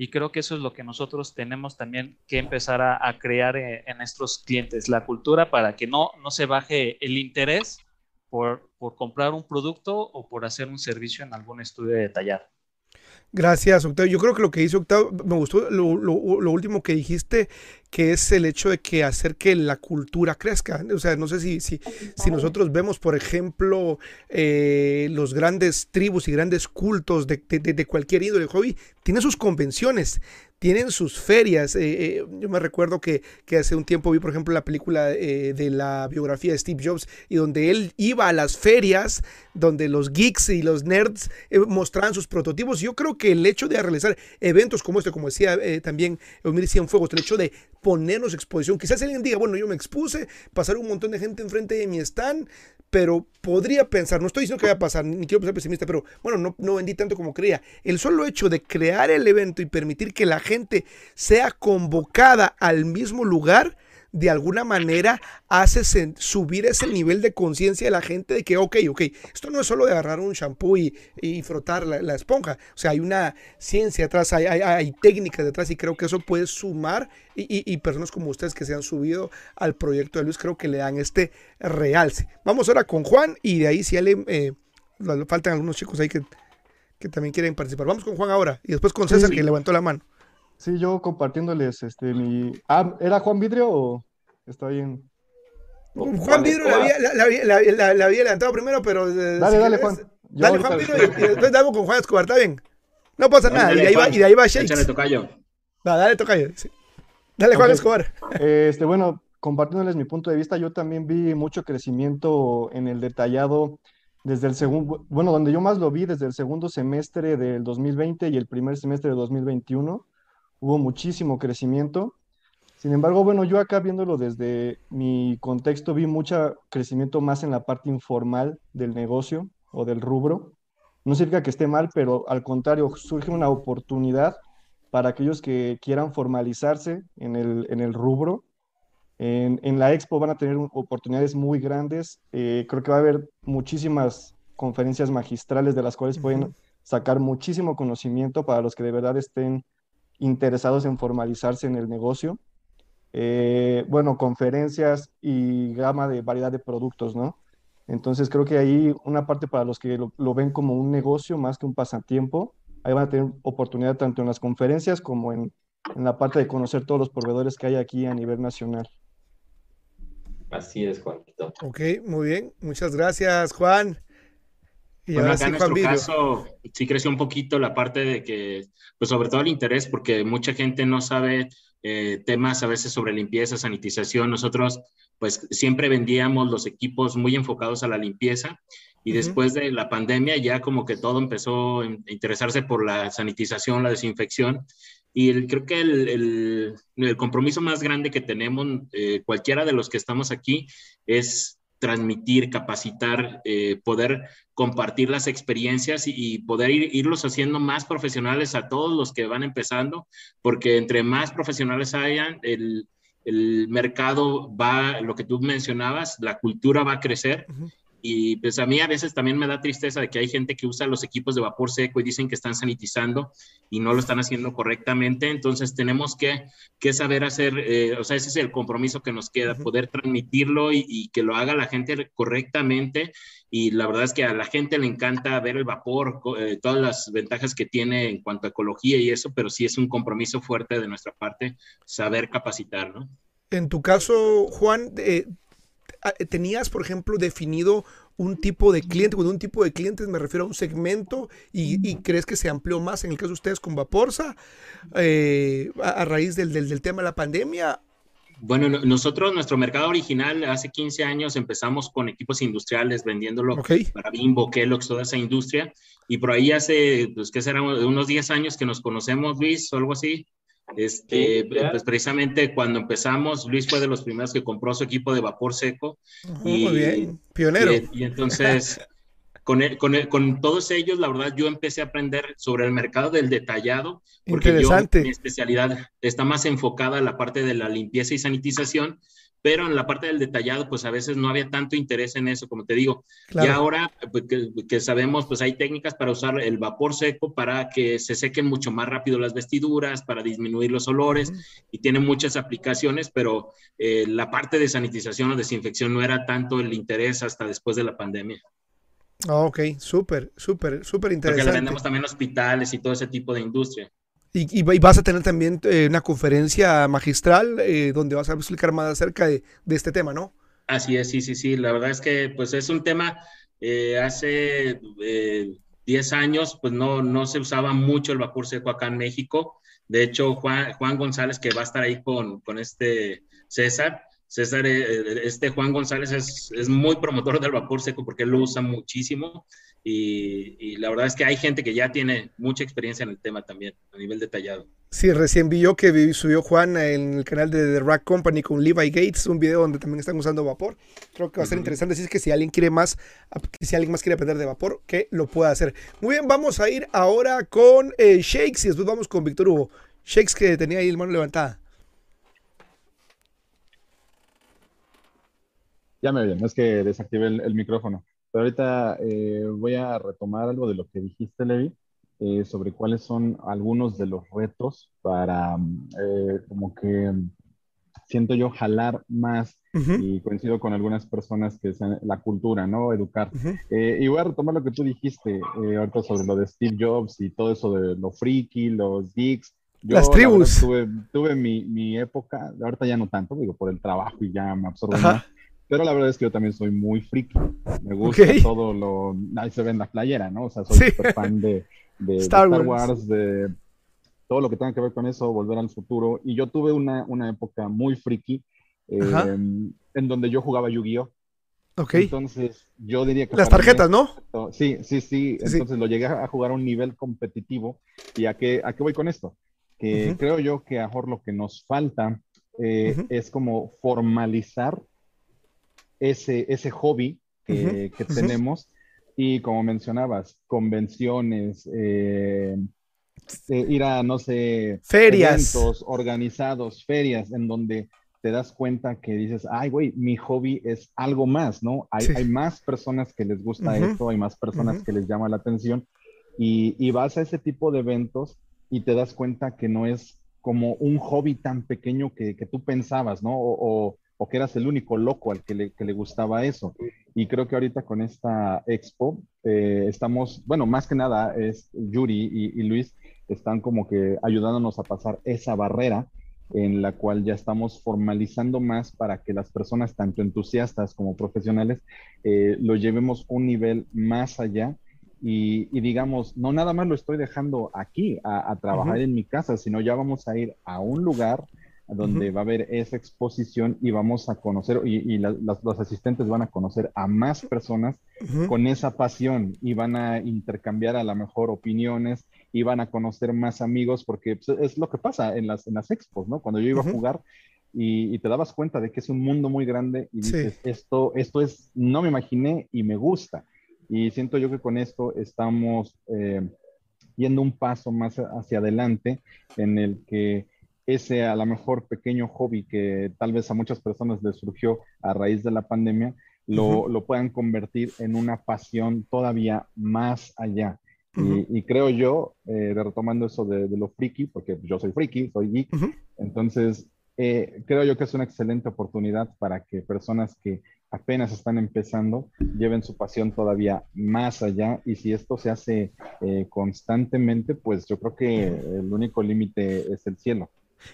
Y creo que eso es lo que nosotros tenemos también que empezar a, crear en, en, nuestros clientes, la cultura para que no, no se baje el interés por, por comprar un producto o por hacer un servicio en algún estudio detallado. Gracias, Octavio. Yo creo que lo que hizo Octavio, me gustó lo, lo, lo, último que dijiste, que es el hecho de que hacer que la cultura crezca. O sea, no sé si, si, si nosotros vemos, por ejemplo, eh, los grandes tribus y grandes cultos de, de, de cualquier índole hobby, tienen sus convenciones, tienen sus ferias. Eh, eh, yo me recuerdo que, que, hace un tiempo vi, por ejemplo, la película eh, de la biografía de Steve Jobs y donde él iba a las ferias, donde los geeks y los nerds mostraban sus prototipos. Yo creo que el hecho de realizar eventos como este, como decía también Eumir Cienfuegos, el hecho de ponernos exposición, quizás alguien diga, bueno, yo me expuse, pasar un montón de gente enfrente de mi stand, pero podría pensar, no estoy diciendo que vaya a pasar, ni quiero ser pesimista, pero bueno, no, no vendí tanto como creía. El solo hecho de crear el evento y permitir que la gente sea convocada al mismo lugar, de alguna manera hace subir ese nivel de conciencia de la gente de que, ok, ok, esto no es solo de agarrar un shampoo y, y frotar la, esponja, o sea, hay una ciencia atrás, hay, hay, técnicas detrás y creo que eso puede sumar y, y, personas como ustedes que se han subido al proyecto de Luis, creo que le dan este realce. Vamos ahora con Juan y de ahí si le eh, faltan algunos chicos ahí que, que también quieren participar. Vamos con Juan ahora y después con César que levantó la mano. Sí, yo compartiéndoles este mi. Ah, ¿era Juan Vidrio o está bien? Juan Vidrio la había, la, la, había, levantado primero, pero. Eh, dale, dale, Juan. dale, Juan Vidrio y, después damos con Juan Escobar, ¿está bien? No pasa nada. y, de ahí va, y de ahí va Shakes. Dale, tocayo. Va, dale, tocayo. Sí. Dale, Juan Escobar. Este, bueno, compartiéndoles mi punto de vista, yo también vi mucho crecimiento en el detallado desde el segundo, bueno, donde yo más lo vi desde el segundo semestre del 2020 y el primer semestre de 2021 hubo muchísimo crecimiento. Sin embargo, bueno, yo acá viéndolo desde mi contexto vi mucho crecimiento más en la parte informal del negocio o del rubro. No significa que esté mal, pero al contrario, surge una oportunidad para aquellos que quieran formalizarse en el, en el rubro. En, en, la expo van a tener oportunidades muy grandes. Eh, creo que va a haber muchísimas conferencias magistrales de las cuales pueden sacar muchísimo conocimiento para los que de verdad estén interesados en formalizarse en el negocio. Eh, bueno, conferencias y gama de variedad de productos, ¿no? Entonces creo que ahí una parte para los que lo, lo, ven como un negocio más que un pasatiempo, ahí van a tener oportunidad tanto en las conferencias como en, en la parte de conocer todos los proveedores que hay aquí a nivel nacional. Así es, Juanito. Ok, muy bien. Muchas gracias, Juan. Y bueno, acá sí, en nuestro Juan caso sí creció un poquito la parte de que, pues sobre todo el interés, porque mucha gente no sabe eh, temas a veces sobre limpieza, sanitización. Nosotros pues siempre vendíamos los equipos muy enfocados a la limpieza y uh -huh. después de la pandemia ya como que todo empezó a interesarse por la sanitización, la desinfección y el, creo que el, el, el, compromiso más grande que tenemos eh, cualquiera de los que estamos aquí es transmitir, capacitar, eh, poder compartir las experiencias y, poder ir, irlos haciendo más profesionales a todos los que van empezando, porque entre más profesionales hayan, el, el mercado va, lo que tú mencionabas, la cultura va a crecer. Y pues a mí a veces también me da tristeza de que hay gente que usa los equipos de vapor seco y dicen que están sanitizando y no lo están haciendo correctamente. Entonces tenemos que, que saber hacer, eh, o sea, ese es el compromiso que nos queda, poder transmitirlo y, y, que lo haga la gente correctamente. Y la verdad es que a la gente le encanta ver el vapor, eh, todas las ventajas que tiene en cuanto a ecología y eso, pero sí es un compromiso fuerte de nuestra parte saber capacitar, ¿no? En tu caso, Juan, eh, tenías, por ejemplo, definido un tipo de cliente, con un tipo de clientes me refiero a un segmento y, y crees que se amplió más en el caso de ustedes con Vaporsa eh, a, a, raíz del, del, del, tema de la pandemia. Bueno, nosotros, nuestro mercado original, hace 15 años empezamos con equipos industriales vendiéndolo okay. para Bimbo, Kellogg's, toda esa industria. Y por ahí hace, pues, ¿qué será? Unos 10 años que nos conocemos, Luis, o algo así. Este, sí, pues precisamente cuando empezamos, Luis fue de los primeros que compró su equipo de vapor seco. Uh, y, muy bien, pionero. Y, y entonces, con, el, con, el, con, todos ellos, la verdad, yo empecé a aprender sobre el mercado del detallado, porque Interesante. yo, mi especialidad está más enfocada en la parte de la limpieza y sanitización, pero en la parte del detallado, pues a veces no había tanto interés en eso, como te digo. Claro. Y ahora pues, que, que, sabemos, pues hay técnicas para usar el vapor seco para que se sequen mucho más rápido las vestiduras, para disminuir los olores, uh -huh. y tiene muchas aplicaciones, pero eh, la parte de sanitización o desinfección no era tanto el interés hasta después de la pandemia. Oh, ok, súper, súper, súper interesante. Porque le vendemos también hospitales y todo ese tipo de industria. Y, y, vas a tener también eh, una conferencia magistral eh, donde vas a explicar más acerca de, de, este tema, ¿no? Así es, sí, sí, sí. La verdad es que pues es un tema, eh, hace 10 años pues no, no se usaba mucho el vapor seco acá en México. De hecho, Juan, Juan González, que va a estar ahí con, con este César, César, este Juan González es, es, muy promotor del vapor seco porque lo usa muchísimo y, y, la verdad es que hay gente que ya tiene mucha experiencia en el tema también, a nivel detallado. Sí, recién vi yo que subió Juan en el canal de The Rack Company con Levi Gates, un video donde también están usando vapor. Creo que va a ser uh -huh. interesante. Así es que si alguien quiere más, si alguien más quiere aprender de vapor, que lo pueda hacer. Muy bien, vamos a ir ahora con eh, Shakes y después vamos con Víctor Hugo. Shakes que tenía ahí el mano levantada. Ya me bien, es que desactivé el, el micrófono. Pero ahorita eh, voy a retomar algo de lo que dijiste, Levi, eh, sobre cuáles son algunos de los retos para, eh, como que siento yo, jalar más uh -huh. y coincido con algunas personas que es la cultura, ¿no? Educar. Uh -huh. y voy a retomar lo que tú dijiste ahorita sobre lo de Steve Jobs y todo eso de lo friki, los geeks. Yo, Las tribus. Tuve, tuve mi, mi, época, ahorita ya no tanto, digo, por el trabajo y ya me absorbo más pero la verdad es que yo también soy muy friki. Me gusta okay. todo lo. Ahí se ve en la playera, ¿no? O sea, soy sí. super fan de, de, Star, Wars. Wars, de todo lo que tenga que ver con eso, volver al futuro. Y yo tuve una, una época muy friki eh, en donde yo jugaba Yu-Gi-Oh! Ok. Entonces, yo diría que. Las tarjetas, ¿no? Sí, sí, sí. Entonces, sí. lo llegué a jugar a un nivel competitivo. ¿Y a qué, a qué voy con esto? Que uh -huh. creo yo que a lo que nos falta eh, uh -huh. es como formalizar ese, ese hobby que, uh -huh. que tenemos. Y como mencionabas, convenciones, eh, eh, ir a, no sé, ferias. eventos organizados, ferias, en donde te das cuenta que dices, ay, güey, mi hobby es algo más, ¿no? Hay, hay más personas que les gusta esto, hay más personas que les llama la atención y, y, vas a ese tipo de eventos y te das cuenta que no es como un hobby tan pequeño que, que tú pensabas, ¿no? O, o, que eras el único loco al que le, que le, gustaba eso. Y creo que ahorita con esta expo eh, estamos, bueno, más que nada es Yuri y, y Luis están como que ayudándonos a pasar esa barrera en la cual ya estamos formalizando más para que las personas, tanto entusiastas como profesionales, eh, lo llevemos un nivel más allá y, digamos, no nada más lo estoy dejando aquí a, trabajar en mi casa, sino ya vamos a ir a un lugar donde va a haber esa exposición y vamos a conocer, y, los asistentes van a conocer a más personas con esa pasión y van a intercambiar a lo mejor opiniones y van a conocer más amigos, porque pues, es lo que pasa en las, en las expos, ¿no? Cuando yo iba a jugar y, te dabas cuenta de que es un mundo muy grande y dices, esto, esto es, no me imaginé y me gusta. Y siento yo que con esto estamos eh, yendo un paso más hacia adelante en el que ese a lo mejor pequeño hobby que tal vez a muchas personas les surgió a raíz de la pandemia, lo, lo puedan convertir en una pasión todavía más allá. y, creo yo, eh, retomando eso de, lo friki, porque yo soy friki, soy geek, entonces eh, creo yo que es una excelente oportunidad para que personas que apenas están empezando lleven su pasión todavía más allá. Y si esto se hace eh, constantemente, pues yo creo que el único límite es el cielo.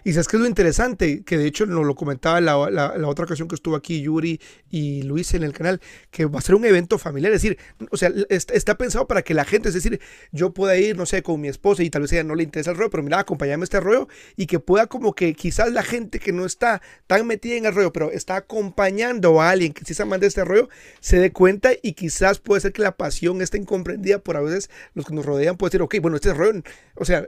Y sabes que es lo interesante, que de hecho nos lo comentaba la, la, otra ocasión que estuvo aquí Yuri y Luis en el canal, que va a ser un evento familiar, es decir, o sea, está, pensado para que la gente, es decir, yo pueda ir, no sé, con mi esposa y tal vez a ella no le interesa el rollo, pero mira, acompáñame a este rollo y que pueda como que quizás la gente que no está tan metida en el rollo, pero está acompañando a alguien que sí se de este rollo, se dé cuenta y quizás puede ser que la pasión esté incomprendida por a veces los que nos rodean, puede decir, ok, bueno, este rollo, o sea,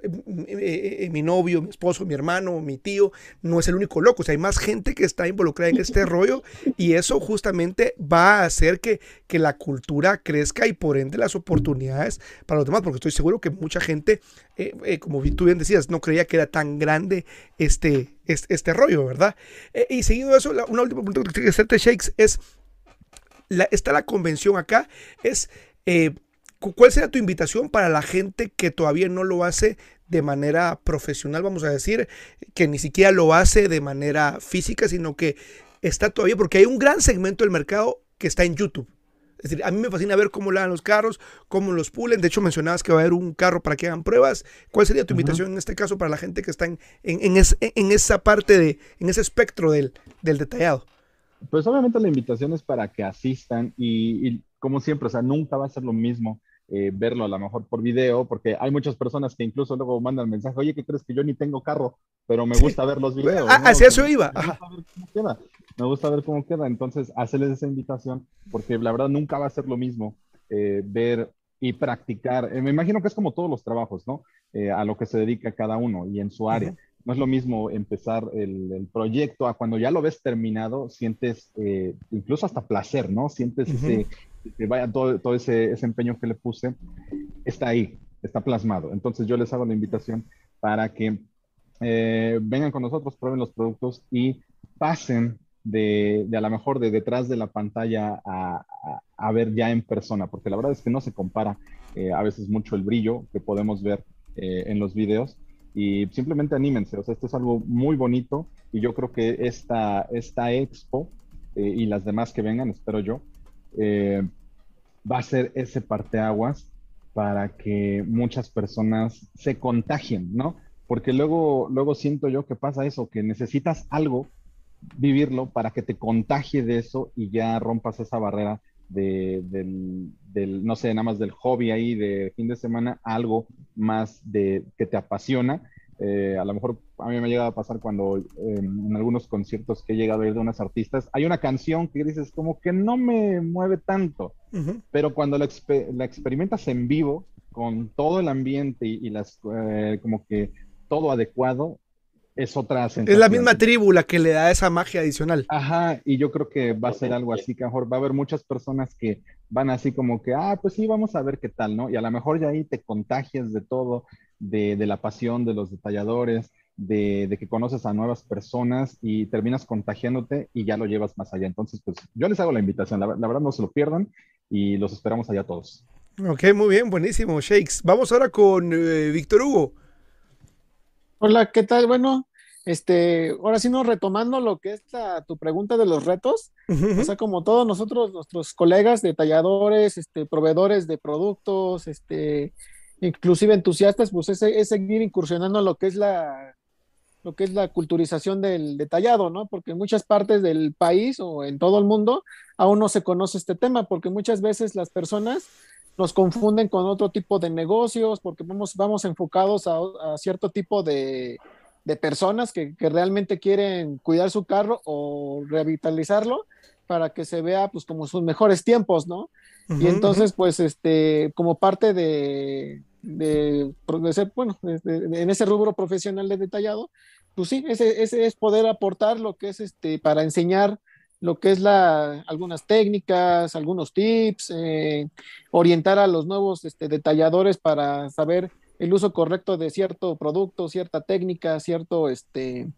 mi novio, mi esposo, mi hermano, mi tío, no es el único loco. O sea, hay más gente que está involucrada en este rollo y eso justamente va a hacer que, que la cultura crezca y por ende las oportunidades para los demás, porque estoy seguro que mucha gente, eh, eh, como tú bien decías, no creía que era tan grande este, este, este rollo, ¿verdad? Eh, y seguido eso, una última pregunta que hacerte, Shakes, es, la, está la convención acá, es... ¿Cuál sería tu invitación para la gente que todavía no lo hace de manera profesional, vamos a decir, que ni siquiera lo hace de manera física, sino que está todavía, porque hay un gran segmento del mercado que está en YouTube. Es decir, a mí me fascina ver cómo dan los carros, cómo los pulen. De hecho, mencionabas que va a haber un carro para que hagan pruebas. ¿Cuál sería tu invitación en este caso para la gente que está en, en, esa parte, de, en ese espectro del, del, detallado? Pues obviamente la invitación es para que asistan y, y como siempre, o sea, nunca va a ser lo mismo eh, verlo a lo mejor por video, porque hay muchas personas que incluso luego mandan mensaje, oye, ¿qué crees que yo ni tengo carro? Pero me gusta ver los videos. Ah, hacia eso iba. Me gusta, ver cómo queda. Entonces, hacerles esa invitación, porque la verdad nunca va a ser lo mismo eh, ver y practicar. Eh, me imagino que es como todos los trabajos, ¿no? a lo que se dedica cada uno y en su área. No es lo mismo empezar el, proyecto a cuando ya lo ves terminado, sientes incluso hasta placer, ¿no? Sientes ese, que vaya todo, todo ese, ese, empeño que le puse, está ahí, está plasmado. Entonces yo les hago la invitación para que eh, vengan con nosotros, prueben los productos y pasen de, de, a lo mejor de detrás de la pantalla a, a, ver ya en persona, porque la verdad es que no se compara eh, a veces mucho el brillo que podemos ver eh, en los videos y simplemente anímense, o sea, esto es algo muy bonito y yo creo que esta, esta expo y las demás que vengan, espero yo, eh, va a ser ese parteaguas para que muchas personas se contagien, ¿no? Porque luego, luego siento yo que pasa eso, que necesitas algo, vivirlo para que te contagie de eso y ya rompas esa barrera de, del, del, no sé, nada más del hobby ahí de fin de semana, algo más de que te apasiona. Eh, a lo mejor a mí me ha llegado a pasar cuando en algunos conciertos que he llegado a ir de unas artistas, hay una canción que dices como que no me mueve tanto, pero cuando la, experimentas en vivo, con todo el ambiente y, las, eh, como que todo adecuado, es otra sensación. Es la misma tribu la que le da esa magia adicional. Ajá, y yo creo que va a ser algo así, que a lo mejor va a haber muchas personas que van así como que, ah, pues sí, vamos a ver qué tal, ¿no? Y a lo mejor ya ahí te contagias de todo, de, la pasión de los detalladores de, que conoces a nuevas personas y terminas contagiándote y ya lo llevas más allá. Entonces, pues yo les hago la invitación, la, verdad no se lo pierdan y los esperamos allá todos. Ok, muy bien, buenísimo, Shakes. Vamos ahora con eh, Víctor Hugo. Hola, ¿qué tal? Bueno, este, ahora sí, no retomando lo que es tu pregunta de los retos, o sea, como todos nosotros, nuestros colegas detalladores, este, proveedores de productos, este, inclusive entusiastas, pues es, es seguir incursionando en lo que es la, lo que es la culturización del detallado, ¿no? Porque en muchas partes del país o en todo el mundo aún no se conoce este tema, porque muchas veces las personas nos confunden con otro tipo de negocios, porque vamos, vamos enfocados a, cierto tipo de, personas que, realmente quieren cuidar su carro o revitalizarlo para que se vea pues como sus mejores tiempos, ¿no? y entonces, pues, este, como parte de, de, ser, bueno, en ese rubro profesional de detallado, pues sí, ese, ese, es poder aportar lo que es este, para enseñar lo que es la, algunas técnicas, algunos tips, eh, orientar a los nuevos este, detalladores para saber el uso correcto de cierto producto, cierta técnica, cierto este,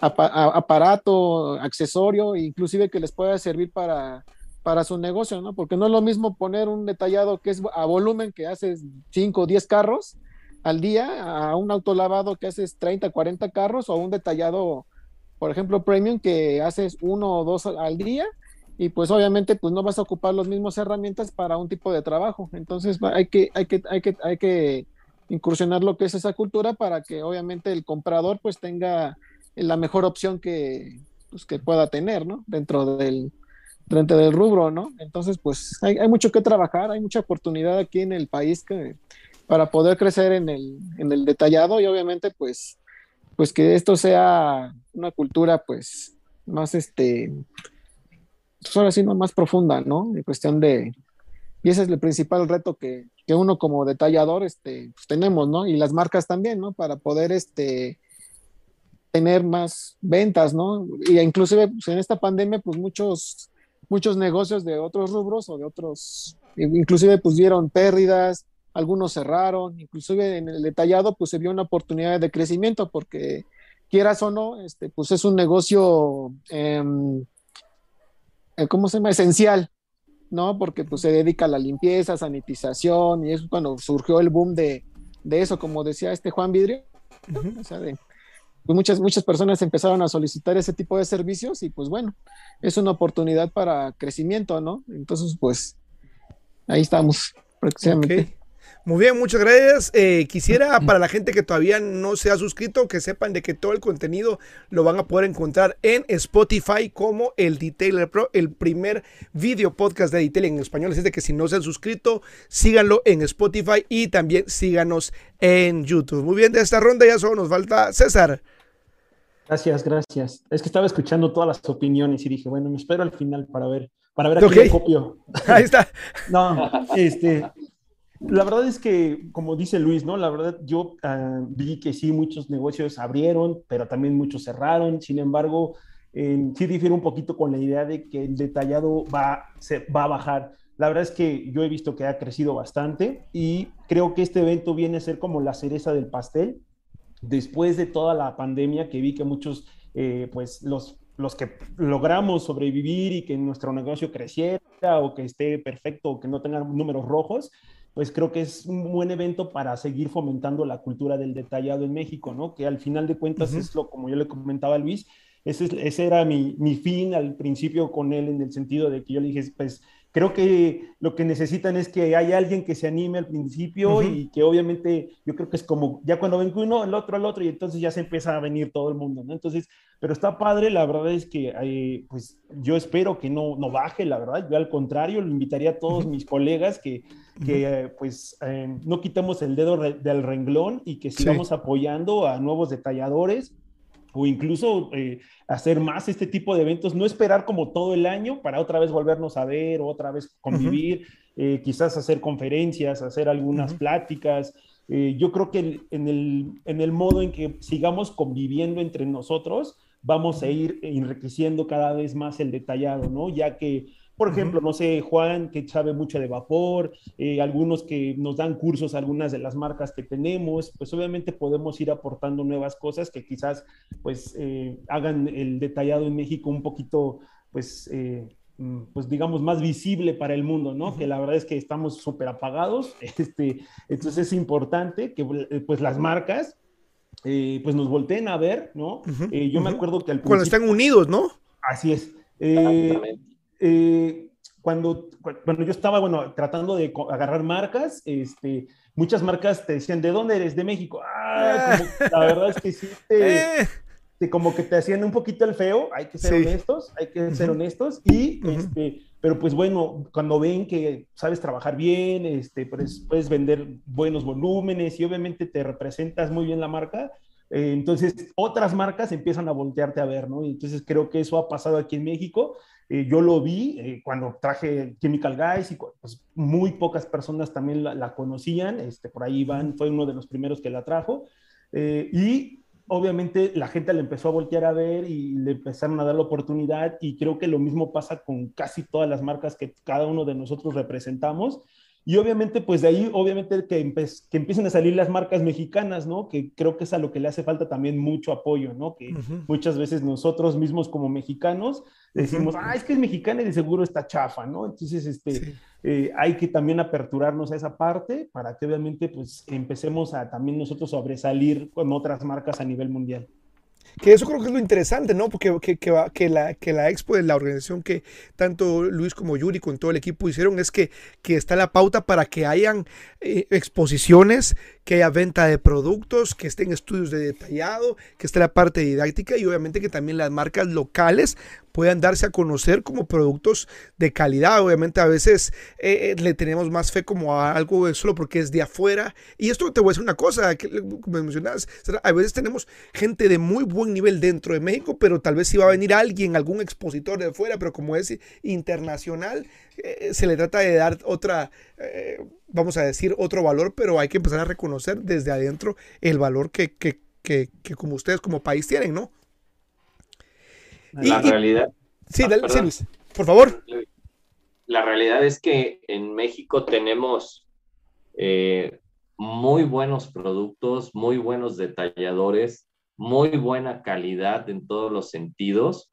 aparato, accesorio, inclusive que les pueda servir para, para su negocio, ¿no? Porque no es lo mismo poner un detallado que es a volumen que haces 5 o 10 carros, al día a un autolavado que haces 30, 40 carros o un detallado, por ejemplo, premium que haces uno o dos al día y pues obviamente pues no vas a ocupar las mismas herramientas para un tipo de trabajo. Entonces hay que, hay que, hay que, hay que incursionar lo que es esa cultura para que obviamente el comprador pues tenga la mejor opción que, pues, que pueda tener, ¿no? Dentro del, dentro del rubro, ¿no? Entonces pues hay, mucho que trabajar, hay mucha oportunidad aquí en el país para poder crecer en el, en el detallado y obviamente pues, pues que esto sea una cultura pues más este, pues ahora sí, más profunda, ¿no? En cuestión de, y ese es el principal reto que, que uno como detallador este, pues tenemos, ¿no? Y las marcas también, ¿no? Para poder este, tener más ventas, ¿no? Y inclusive pues, en esta pandemia, pues muchos, muchos negocios de otros rubros o de otros, inclusive pues dieron pérdidas, algunos cerraron, inclusive en el detallado pues se vio una oportunidad de crecimiento porque quieras o no, este, pues es un negocio, em, eh, ¿cómo se llama? Esencial, ¿no? Porque pues se dedica a la limpieza, sanitización y es cuando surgió el boom de, eso, como decía este Juan Vidrio, o sea, pues muchas, muchas personas empezaron a solicitar ese tipo de servicios y pues bueno, es una oportunidad para crecimiento, ¿no? Entonces pues ahí estamos, próximamente. Muy bien, muchas gracias. Eh, quisiera para la gente que todavía no se ha suscrito, que sepan de que todo el contenido lo van a poder encontrar en Spotify como el Detailer Pro, el primer video podcast de detailing en español. Así de que si no se han suscrito, síganlo en Spotify y también síganos en YouTube. Muy bien, de esta ronda ya solo nos falta César. Gracias, gracias. Es que estaba escuchando todas las opiniones y dije, bueno, me espero al final para ver, para ver a quién copio. Ahí está. No, este, la verdad es que, como dice Luis, ¿no? La verdad, yo ah, vi que sí, muchos negocios abrieron, pero también muchos cerraron. Sin embargo, sí difiere un poquito con la idea de que el detallado va, se, va a bajar. La verdad es que yo he visto que ha crecido bastante y creo que este evento viene a ser como la cereza del pastel. Después de toda la pandemia que vi que muchos, eh, pues los los que logramos sobrevivir y que nuestro negocio creciera o que esté perfecto o que no tenga números rojos, pues creo que es un buen evento para seguir fomentando la cultura del detallado en México, ¿no? Que al final de cuentas es lo, como yo le comentaba a Luis, ese, ese era mi, mi, fin al principio con él en el sentido de que yo le dije, pues creo que lo que necesitan es que haya alguien que se anime al principio y que obviamente yo creo que es como ya cuando ven uno, el otro, el otro y entonces ya se empieza a venir todo el mundo, ¿no? Entonces, pero está padre, la verdad es que eh, pues yo espero que no, no baje, la verdad, yo al contrario, lo invitaría a todos mis colegas que, que eh, pues eh, no quitemos el dedo del renglón y que sigamos apoyando a nuevos detalladores o incluso eh, hacer más este tipo de eventos, no esperar como todo el año para otra vez volvernos a ver, otra vez convivir, eh, quizás hacer conferencias, hacer algunas pláticas. Eh, yo creo que en el, en el modo en que sigamos conviviendo entre nosotros, vamos a ir enriqueciendo cada vez más el detallado, ¿no? Ya que por ejemplo, no sé, Juan, que sabe mucho de vapor, eh, algunos que nos dan cursos, algunas de las marcas que tenemos, pues obviamente podemos ir aportando nuevas cosas que quizás pues eh, hagan el detallado en México un poquito, pues... Eh, mm, pues digamos, más visible para el mundo, ¿no? Que la verdad es que estamos súper apagados, este, entonces es importante que pues las marcas pues nos volteen a ver, ¿no? yo me acuerdo que al Cuando están unidos, ¿no? Así es. Eh, eh, cuando, cuando yo estaba, bueno, tratando de agarrar marcas, este, muchas marcas te decían, ¿de dónde eres? De México. Ah, la verdad es que sí, te, como que te hacían un poquito el feo, hay que ser honestos, hay que ser honestos, y, este, pero pues bueno, cuando ven que sabes trabajar bien, este, pues, puedes vender buenos volúmenes y obviamente te representas muy bien la marca, eh, entonces, otras marcas empiezan a voltearte a ver, ¿no? Entonces creo que eso ha pasado aquí en México. Eh, yo lo vi eh, cuando traje Chemical Guys y pues, muy pocas personas también la, conocían. Este, por ahí Iván fue uno de los primeros que la trajo. y obviamente la gente le empezó a voltear a ver y le empezaron a dar la oportunidad. Y creo que lo mismo pasa con casi todas las marcas que cada uno de nosotros representamos. Y obviamente, pues de ahí, obviamente que, que empiecen a salir las marcas mexicanas, ¿no? Que creo que es a lo que le hace falta también mucho apoyo, ¿no? Que muchas veces nosotros mismos como mexicanos decimos, ah, es que es mexicana y de seguro está chafa, ¿no? Entonces, este, eh, hay que también aperturarnos a esa parte para que obviamente, pues, empecemos a también nosotros sobresalir con otras marcas a nivel mundial. Que eso creo que es lo interesante, ¿no? Porque que, que, que, la, que la expo de la organización que tanto Luis como Yuri con todo el equipo hicieron es que, que está la pauta para que hayan eh, exposiciones, que haya venta de productos, que estén estudios de detallado, que esté la parte didáctica y obviamente que también las marcas locales puedan darse a conocer como productos de calidad. Obviamente a veces eh, eh, le tenemos más fe como a algo solo porque es de afuera. Y esto te voy a decir una cosa, que, como mencionas, a veces tenemos gente de muy buen nivel dentro de México, pero tal vez si va a venir alguien, algún expositor de afuera, pero como es internacional, eh, se le trata de dar otra, vamos a decir, otro valor, pero hay que empezar a reconocer desde adentro el valor que, que, que, que como ustedes como país tienen, ¿no? La realidad. Sí, dale, Luis, por favor. La realidad es que en México tenemos eh, muy buenos productos, muy buenos detalladores, muy buena calidad en todos los sentidos,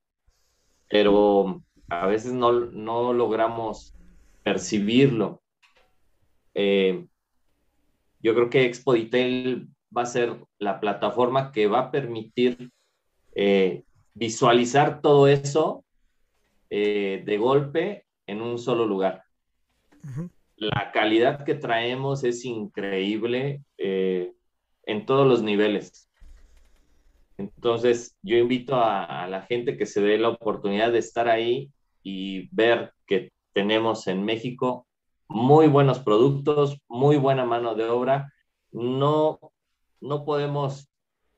pero a veces no, no logramos percibirlo. Eh, yo creo que Expo Detail va a ser la plataforma que va a permitir eh, visualizar todo eso eh, de golpe en un solo lugar. La calidad que traemos es increíble eh, en todos los niveles. Entonces, yo invito a, la gente que se dé la oportunidad de estar ahí y ver que tenemos en México muy buenos productos, muy buena mano de obra. No, no podemos,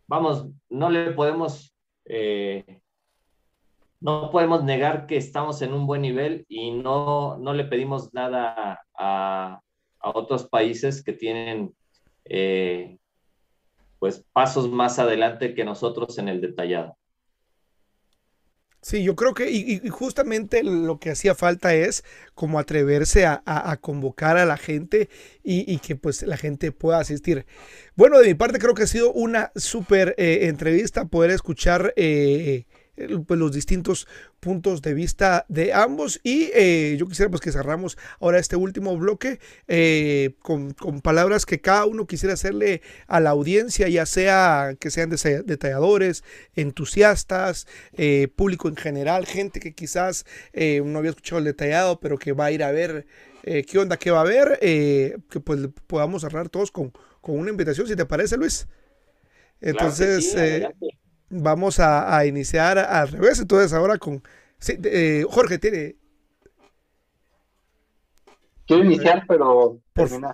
vamos, no le podemos eh, no podemos negar que estamos en un buen nivel y no, no le pedimos nada a, otros países que tienen eh, pues pasos más adelante que nosotros en el detallado. Sí, yo creo que, y, justamente lo que hacía falta es como atreverse a, convocar a la gente y, que pues la gente pueda asistir. Bueno, de mi parte creo que ha sido una súper eh, entrevista poder escuchar eh, pues, los distintos puntos de vista de ambos. Y eh, yo quisiera pues que cerramos ahora este último bloque eh, con, palabras que cada uno quisiera hacerle a la audiencia, ya sea que sean detalladores, entusiastas, eh, público en general, gente que quizás no había escuchado el detallado, pero que va a ir a ver qué onda, qué va a ver, que pues podamos cerrar todos con, una invitación, si te parece, Luis. Entonces, vamos a, iniciar al revés. Entonces, ahora con. Eh, Jorge, tiene. Quiero iniciar, pero primero.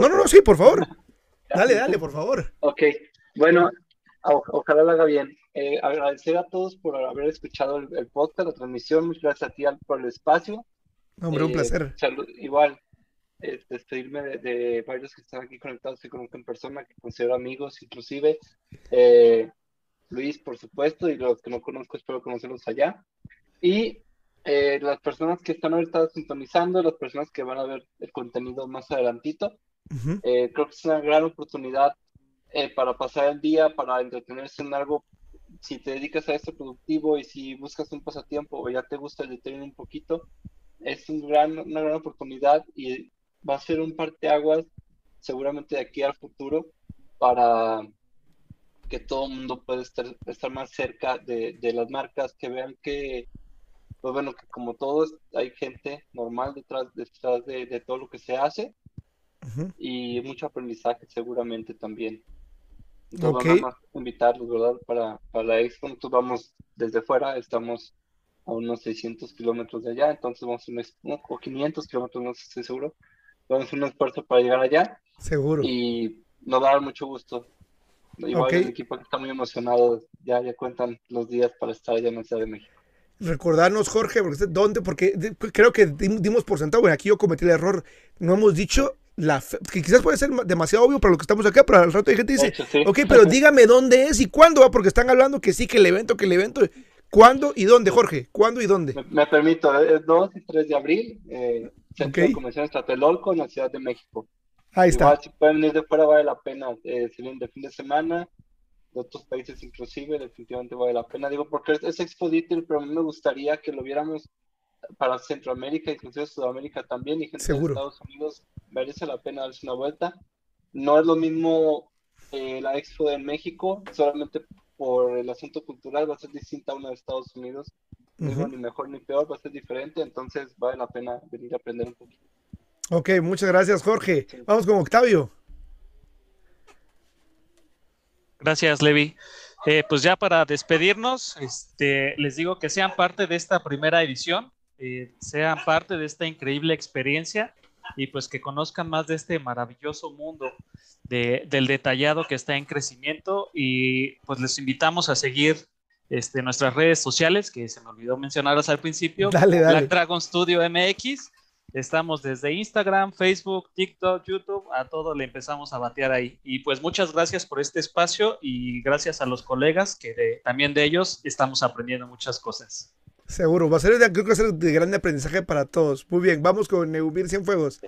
No, no, no, sí, por favor. dale, dale, por favor. Ok, bueno, ojalá lo haga bien. Eh, agradecer a todos por haber escuchado el, podcast, la transmisión. Muchas gracias a ti por el espacio. Hombre, un eh, placer. igual, despedirme de, varios que están aquí conectados y conozco en persona, que considero amigos, inclusive. Luis, por supuesto, y los que no conozco espero conocerlos allá. Y eh, las personas que están ahorita sintonizando, las personas que van a ver el contenido más adelantito, eh, creo que es una gran oportunidad eh, para pasar el día, para entretenerse en algo. Si te dedicas a esto productivo y si buscas un pasatiempo o ya te gusta el detective un poquito, es un gran, una gran oportunidad y va a ser un parteaguas seguramente de aquí al futuro para que todo el mundo pueda estar, estar más cerca de, de las marcas, que vean que pues bueno, que como todos hay gente normal detrás, detrás de, de todo lo que se hace y mucho aprendizaje seguramente también. Entonces vamos a invitarlos, ¿verdad? Para, para la expo, nosotros vamos desde fuera, estamos a unos 600 kilómetros de allá, entonces vamos a un, o 500 kilómetros, no estoy seguro. Vamos a hacer un esfuerzo para llegar allá. Seguro. Y nos va a dar mucho gusto. Igual el equipo está muy emocionado, ya, ya cuentan los días para estar allá en la Ciudad de México recordarnos, Jorge, porque, ¿dónde? Porque creo que dimos por sentado, bueno, aquí yo cometí el error, no hemos dicho la que quizás puede ser demasiado obvio para lo que estamos acá, pero al rato hay gente dice, ok, pero dígame dónde es y cuándo va, porque están hablando que sí, que el evento, que el evento, ¿cuándo y dónde, Jorge? ¿Cuándo y dónde? Me, permito, es 2 y 3 de abril, eh, Centro de Convenciones Tlatelolco en la Ciudad de México. Ahí está. Igual, si pueden venir de fuera, vale la pena, eh, si vienen de fin de semana, de otros países inclusive, definitivamente vale la pena. Digo, porque es Expo pero a mí me gustaría que lo viéramos para Centroamérica, inclusive Sudamérica también, y gente Seguro. de Estados Unidos, merece la pena darse una vuelta. No es lo mismo eh, la Expo de México, solamente por el asunto cultural va a ser distinta a una de Estados Unidos. Digo, ni mejor ni peor, va a ser diferente, entonces vale la pena venir a aprender un poquito. Ok, muchas gracias, Jorge. Vamos con Octavio. Gracias, Levi. Eh, pues ya para despedirnos, este, les digo que sean parte de esta primera edición, eh, sean parte de esta increíble experiencia y pues que conozcan más de este maravilloso mundo de, del detallado que está en crecimiento y pues les invitamos a seguir este, nuestras redes sociales, que se me olvidó mencionarlas al principio, dale, dale. Black Dragon Studio MX, Estamos desde Instagram, Facebook, TikTok, YouTube, a todo le empezamos a batear ahí. Y pues muchas gracias por este espacio y gracias a los colegas que también de ellos estamos aprendiendo muchas cosas. Seguro, va a ser, creo que va a ser de gran aprendizaje para todos. Muy bien, vamos con Neubir Cienfuegos.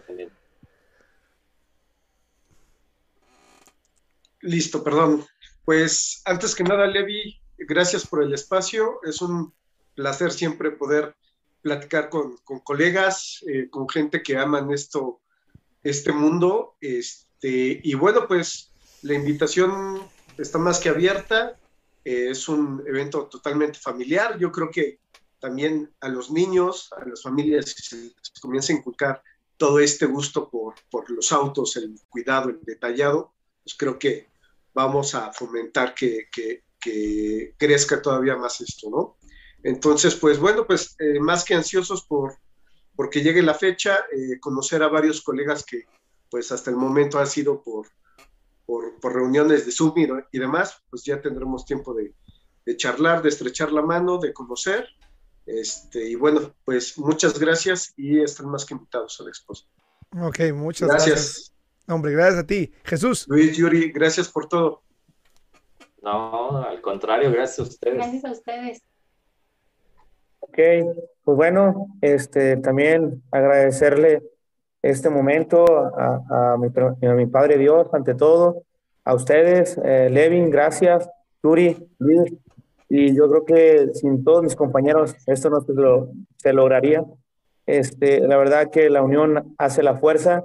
Listo, perdón. Pues antes que nada, Levi, gracias por el espacio. Es un placer siempre poder platicar con, con colegas, eh, con gente que aman esto, este mundo. Este, y bueno, pues la invitación está más que abierta. Eh, es un evento totalmente familiar. Yo creo que también a los niños, a las familias, se, se comienza a inculcar todo este gusto por, por, los autos, el cuidado, el detallado, pues creo que vamos a fomentar que, que, que crezca todavía más esto, ¿no? Entonces, pues bueno, pues eh, más que ansiosos por porque llegue la fecha, eh, conocer a varios colegas que pues hasta el momento han sido por, por, por reuniones de Zoom y, y, demás, pues ya tendremos tiempo de, de, charlar, de estrechar la mano, de conocer. Este, y bueno, pues muchas gracias y están más que invitados a la exposición. Ok, muchas gracias. gracias. Hombre, gracias a ti. Jesús. Luis, Yuri, gracias por todo. No, al contrario, gracias a ustedes. Gracias a ustedes. Ok, pues bueno, este, también agradecerle este momento a, a, mi, a mi, Padre Dios, ante todo, a ustedes, eh, Levin, gracias, Luis, y yo creo que sin todos mis compañeros esto no se, lo, se lograría. Este, la verdad que la unión hace la fuerza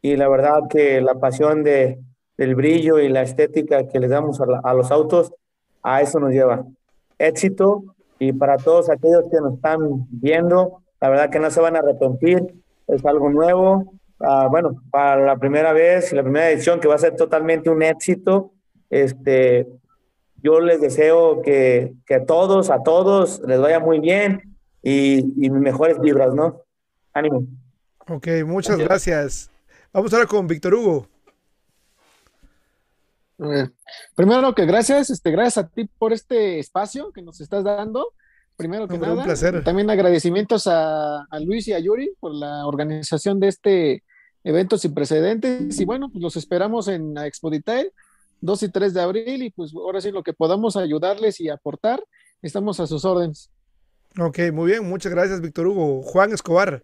y la verdad que la pasión de, del brillo y la estética que le damos a, la, a los autos, a eso nos lleva. Éxito y para todos aquellos que nos están viendo, la verdad que no se van a arrepentir, es algo nuevo. Uh, bueno, para la primera vez y la primera edición que va a ser totalmente un éxito, este, yo les deseo que, que a todos, a todos les vaya muy bien y, y mejores vibras, ¿no? Ánimo. Ok, muchas gracias. gracias. Vamos ahora con Víctor Hugo. Eh, primero que gracias, este, gracias a ti por este espacio que nos estás dando. Primero que Hombre, nada, un placer. también agradecimientos a, a, Luis y a Yuri por la organización de este evento sin precedentes. Y bueno, pues los esperamos en la Expo Detail 2 y 3 de abril. Y pues ahora sí, lo que podamos ayudarles y aportar, estamos a sus órdenes. Ok, muy bien, muchas gracias, Víctor Hugo. Juan Escobar.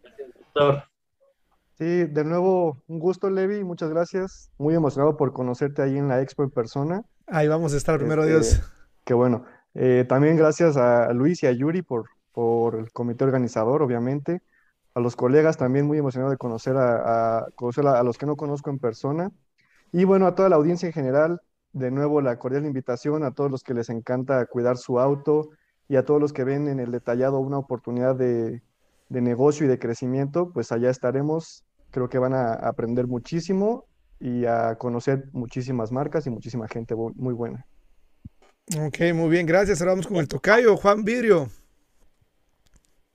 Sí, de nuevo, un gusto, Levi, muchas gracias. Muy emocionado por conocerte ahí en la expo en persona. Ahí vamos a estar, primero Este, Dios. Qué bueno. Eh, también gracias a Luis y a Yuri por, por el comité organizador, obviamente. A los colegas también muy emocionado de conocer a, a- conocer a, a los que no conozco en persona. Y bueno, a toda la audiencia en general, de nuevo la cordial invitación a todos los que les encanta cuidar su auto y a todos los que ven en el detallado una oportunidad de, de negocio y de crecimiento, pues allá estaremos. Creo que van a aprender muchísimo y a conocer muchísimas marcas y muchísima gente muy buena. Ok, muy bien, gracias. Ahora vamos con el tocayo, Juan Vidrio.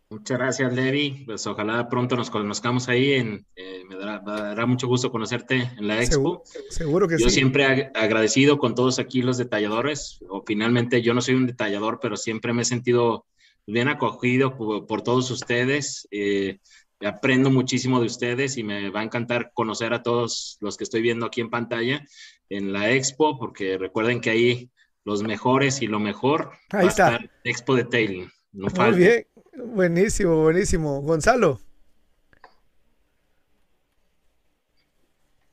Muchas gracias, Levi. Pues ojalá pronto nos conozcamos ahí. En, eh, me dará, me dará mucho gusto conocerte en la expo. Seguro, seguro que Yo sí. siempre ag- agradecido con todos aquí los detalladores. O finalmente yo no soy un detallador, pero siempre me he sentido bien acogido por, por todos ustedes. Eh, aprendo muchísimo de ustedes y me va a encantar conocer a todos los que estoy viendo aquí en pantalla en la expo, porque recuerden que ahí los mejores y lo mejor Ahí va a está. estar Expo Detailing. No Muy bien, buenísimo, buenísimo. Gonzalo.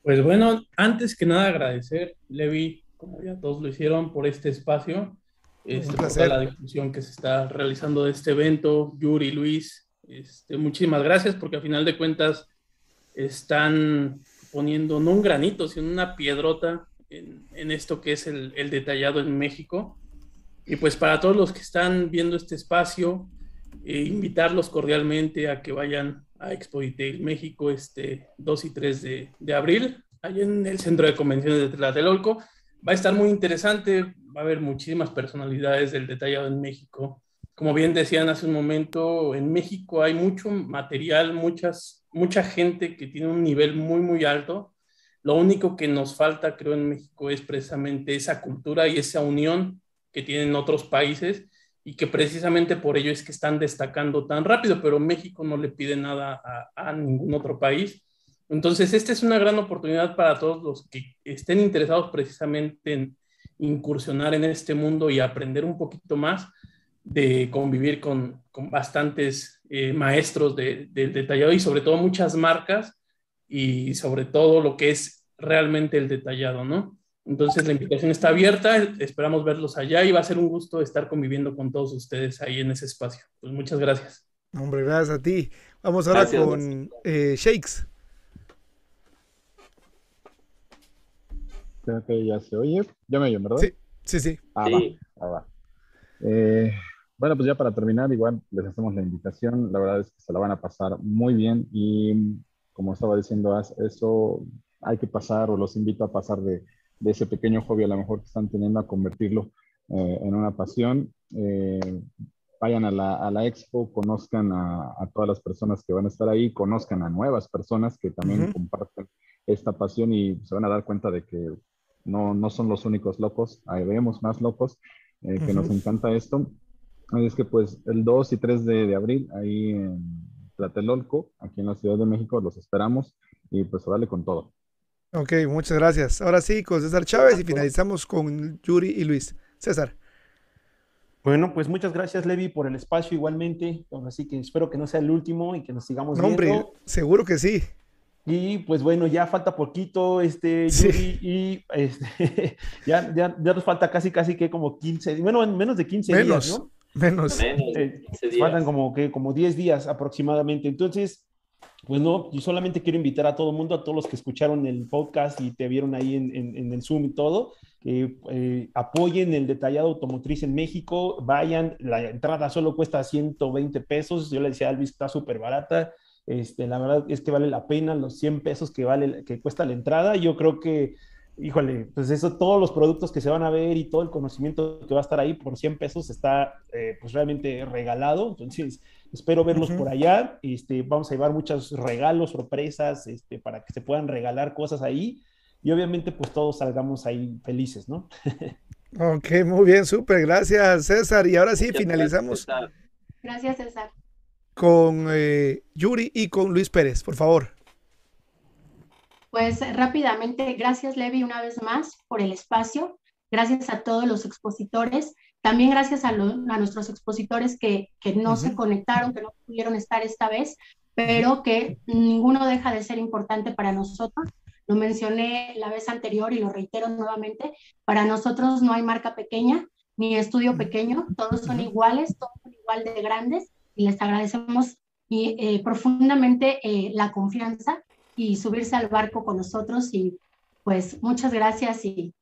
Pues bueno, antes que nada agradecer, Levi, como ya todos lo hicieron, por este espacio, este, por la difusión que se está realizando de este evento, Yuri, Luis, este, muchísimas gracias porque a final de cuentas están poniendo no un granito, sino una piedrota en, esto que es el, detallado en México. Y pues para todos los que están viendo este espacio, eh, invitarlos cordialmente a que vayan a Expo Detail México este 2 y 3 de, de abril, allá en el Centro de Convenciones de Tlatelolco. Va a estar muy interesante, va a haber muchísimas personalidades del detallado en México. Como bien decían hace un momento, en México hay mucho material, muchas, mucha gente que tiene un nivel muy, muy alto. Lo único que nos falta, creo, en México es precisamente esa cultura y esa unión que tienen otros países y que precisamente por ello es que están destacando tan rápido, pero México no le pide nada a, a ningún otro país. Entonces, esta es una gran oportunidad para todos los que estén interesados precisamente en incursionar en este mundo y aprender un poquito más de convivir con, con bastantes eh, maestros de- del detallado y sobre todo muchas marcas y sobre todo lo que es realmente el detallado, ¿no? Entonces la invitación está abierta, esperamos verlos allá y va a ser un gusto estar conviviendo con todos ustedes ahí en ese espacio. Pues muchas gracias. Hombre, gracias a ti. Vamos ahora Gracias. con eh, Shakes. Creo que ya se oye. Ya me oyen, ¿verdad? Sí, sí, sí. Ah, Sí. va, ah, va. Eh, bueno, pues ya para terminar, igual les hacemos la invitación. La verdad es que se la van a pasar muy bien y como estaba diciendo, eso hay que pasar o los invito a pasar de, de ese pequeño hobby a lo mejor que están teniendo a convertirlo eh, en una pasión. Eh, vayan a la, a la expo, conozcan a, a todas las personas que van a estar ahí, conozcan a nuevas personas que también Ujú. comparten esta pasión y se van a dar cuenta de que no, no son los únicos locos, hay vemos más locos eh, que nos Ujú. encanta esto. Así es que pues el 2 y 3 de, de abril ahí en Tlatelolco, aquí en la Ciudad de México, los esperamos y pues vale con todo. Ok, muchas gracias. Ahora sí, con César Chávez y finalizamos con Yuri y Luis. César. Bueno, pues muchas gracias, Levi, por el espacio igualmente. Así que espero que no sea el último y que nos sigamos No, hombre, viendo. seguro que sí. Y pues bueno, ya falta poquito, este, Yuri, y este, ya, ya, ya nos falta casi, casi que como 15, bueno, en menos de 15 Menos, días, ¿no? Menos. Menos Eh, 15 días. Faltan como que como 10 días aproximadamente. Entonces, pues no, yo solamente quiero invitar a todo el mundo, a todos los que escucharon el podcast y te vieron ahí en, en- en el Zoom y todo, que eh, apoyen el detallado automotriz en México, vayan, la entrada solo cuesta 120 pesos, yo le decía a Alvis, está súper barata, este, la verdad es que vale la pena los 100 pesos que, vale, que cuesta la entrada, yo creo que, híjole, pues eso, todos los productos que se van a ver y todo el conocimiento que va a estar ahí por 100 pesos está eh, pues realmente regalado, entonces espero verlos por allá, este, vamos a llevar muchos regalos, sorpresas, este, para que se puedan regalar cosas ahí y obviamente pues todos salgamos ahí felices, ¿no? Ok, muy bien, súper. Gracias, César. Y ahora sí, Muchas finalizamos gracias, César. Gracias, César. con eh, Yuri y con Luis Pérez, por favor. Pues rápidamente, gracias Levi una vez más por el espacio. gracias a todos los expositores, también gracias a, nuestros expositores que, no se conectaron, que no pudieron estar esta vez, pero que ninguno deja de ser importante para nosotros. Lo mencioné la vez anterior y lo reitero nuevamente, para nosotros no hay marca pequeña ni estudio pequeño, todos son iguales, todos son igual de grandes y les agradecemos y, eh, profundamente eh, la confianza y subirse al barco con nosotros y pues muchas gracias y,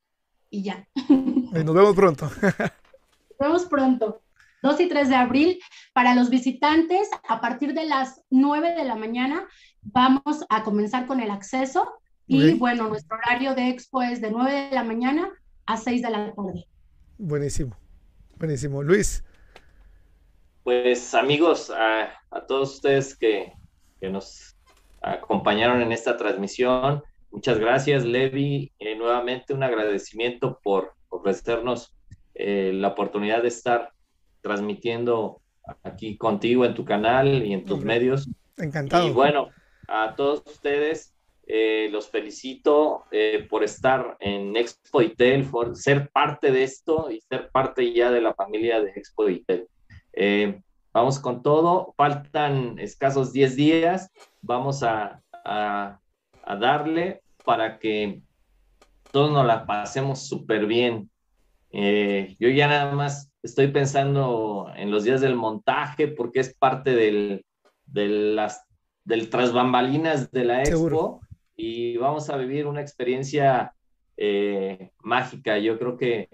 y ya. Nos vemos pronto. Nos vemos pronto. 2 y 3 de abril. Para los visitantes, a partir de las 9 de la mañana vamos a comenzar con el acceso. Y bueno, nuestro horario de expo es de 9 de la mañana a 6 de la tarde. Buenísimo, buenísimo. Luis. Pues amigos, a, todos ustedes que, nos acompañaron en esta transmisión, muchas gracias, Levi. Eh, nuevamente un agradecimiento por ofrecernos eh, la oportunidad de estar transmitiendo aquí contigo en tu canal y en tus medios. Encantado. Y bueno, a todos ustedes eh, los felicito por estar en Expo Itel, por ser parte de esto y ser parte ya de la familia de Expo Itel. Eh, vamos con todo, faltan escasos 10 días, vamos a, darle para que todos nos la pasemos súper bien. Eh, yo ya nada más estoy pensando en los días del montaje porque es parte del, de las, del tras bambalinas de la expo y vamos a vivir una experiencia eh, mágica. Yo creo que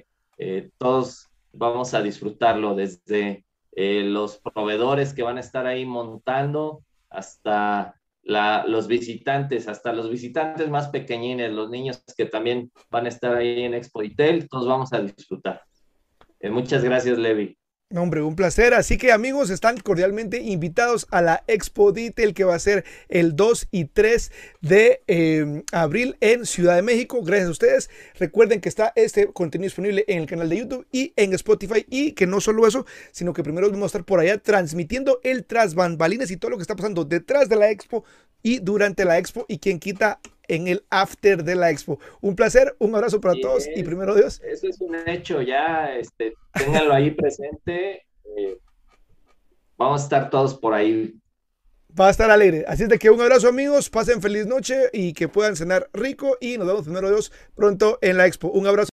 todos vamos a disfrutarlo desde eh, los proveedores que van a estar ahí montando, hasta los visitantes, hasta los visitantes más pequeñines, los niños que también van a estar ahí en Expo Itel, todos vamos a disfrutar. Eh, muchas gracias, Levi hombre, un placer. Así que amigos, están cordialmente invitados a la Expo Detail que va a ser el 2 y 3 de em, abril en Ciudad de México. Gracias a ustedes. Recuerden que está este contenido disponible en el canal de YouTube y en Spotify. Y que no solo eso, sino que primero vamos a estar por allá transmitiendo el tras bambalinas y todo lo que está pasando detrás de la Expo y durante la Expo. Y quien quita en el after de la expo. Un placer, un abrazo para todos y primero Dios. Eso es un hecho, ya este, ténganlo ahí presente. Eh, vamos a estar todos por ahí. Va a estar alegre. Así es de que un abrazo amigos, pasen feliz noche y que puedan cenar rico y nos vemos primero Dios pronto en la expo. Un abrazo.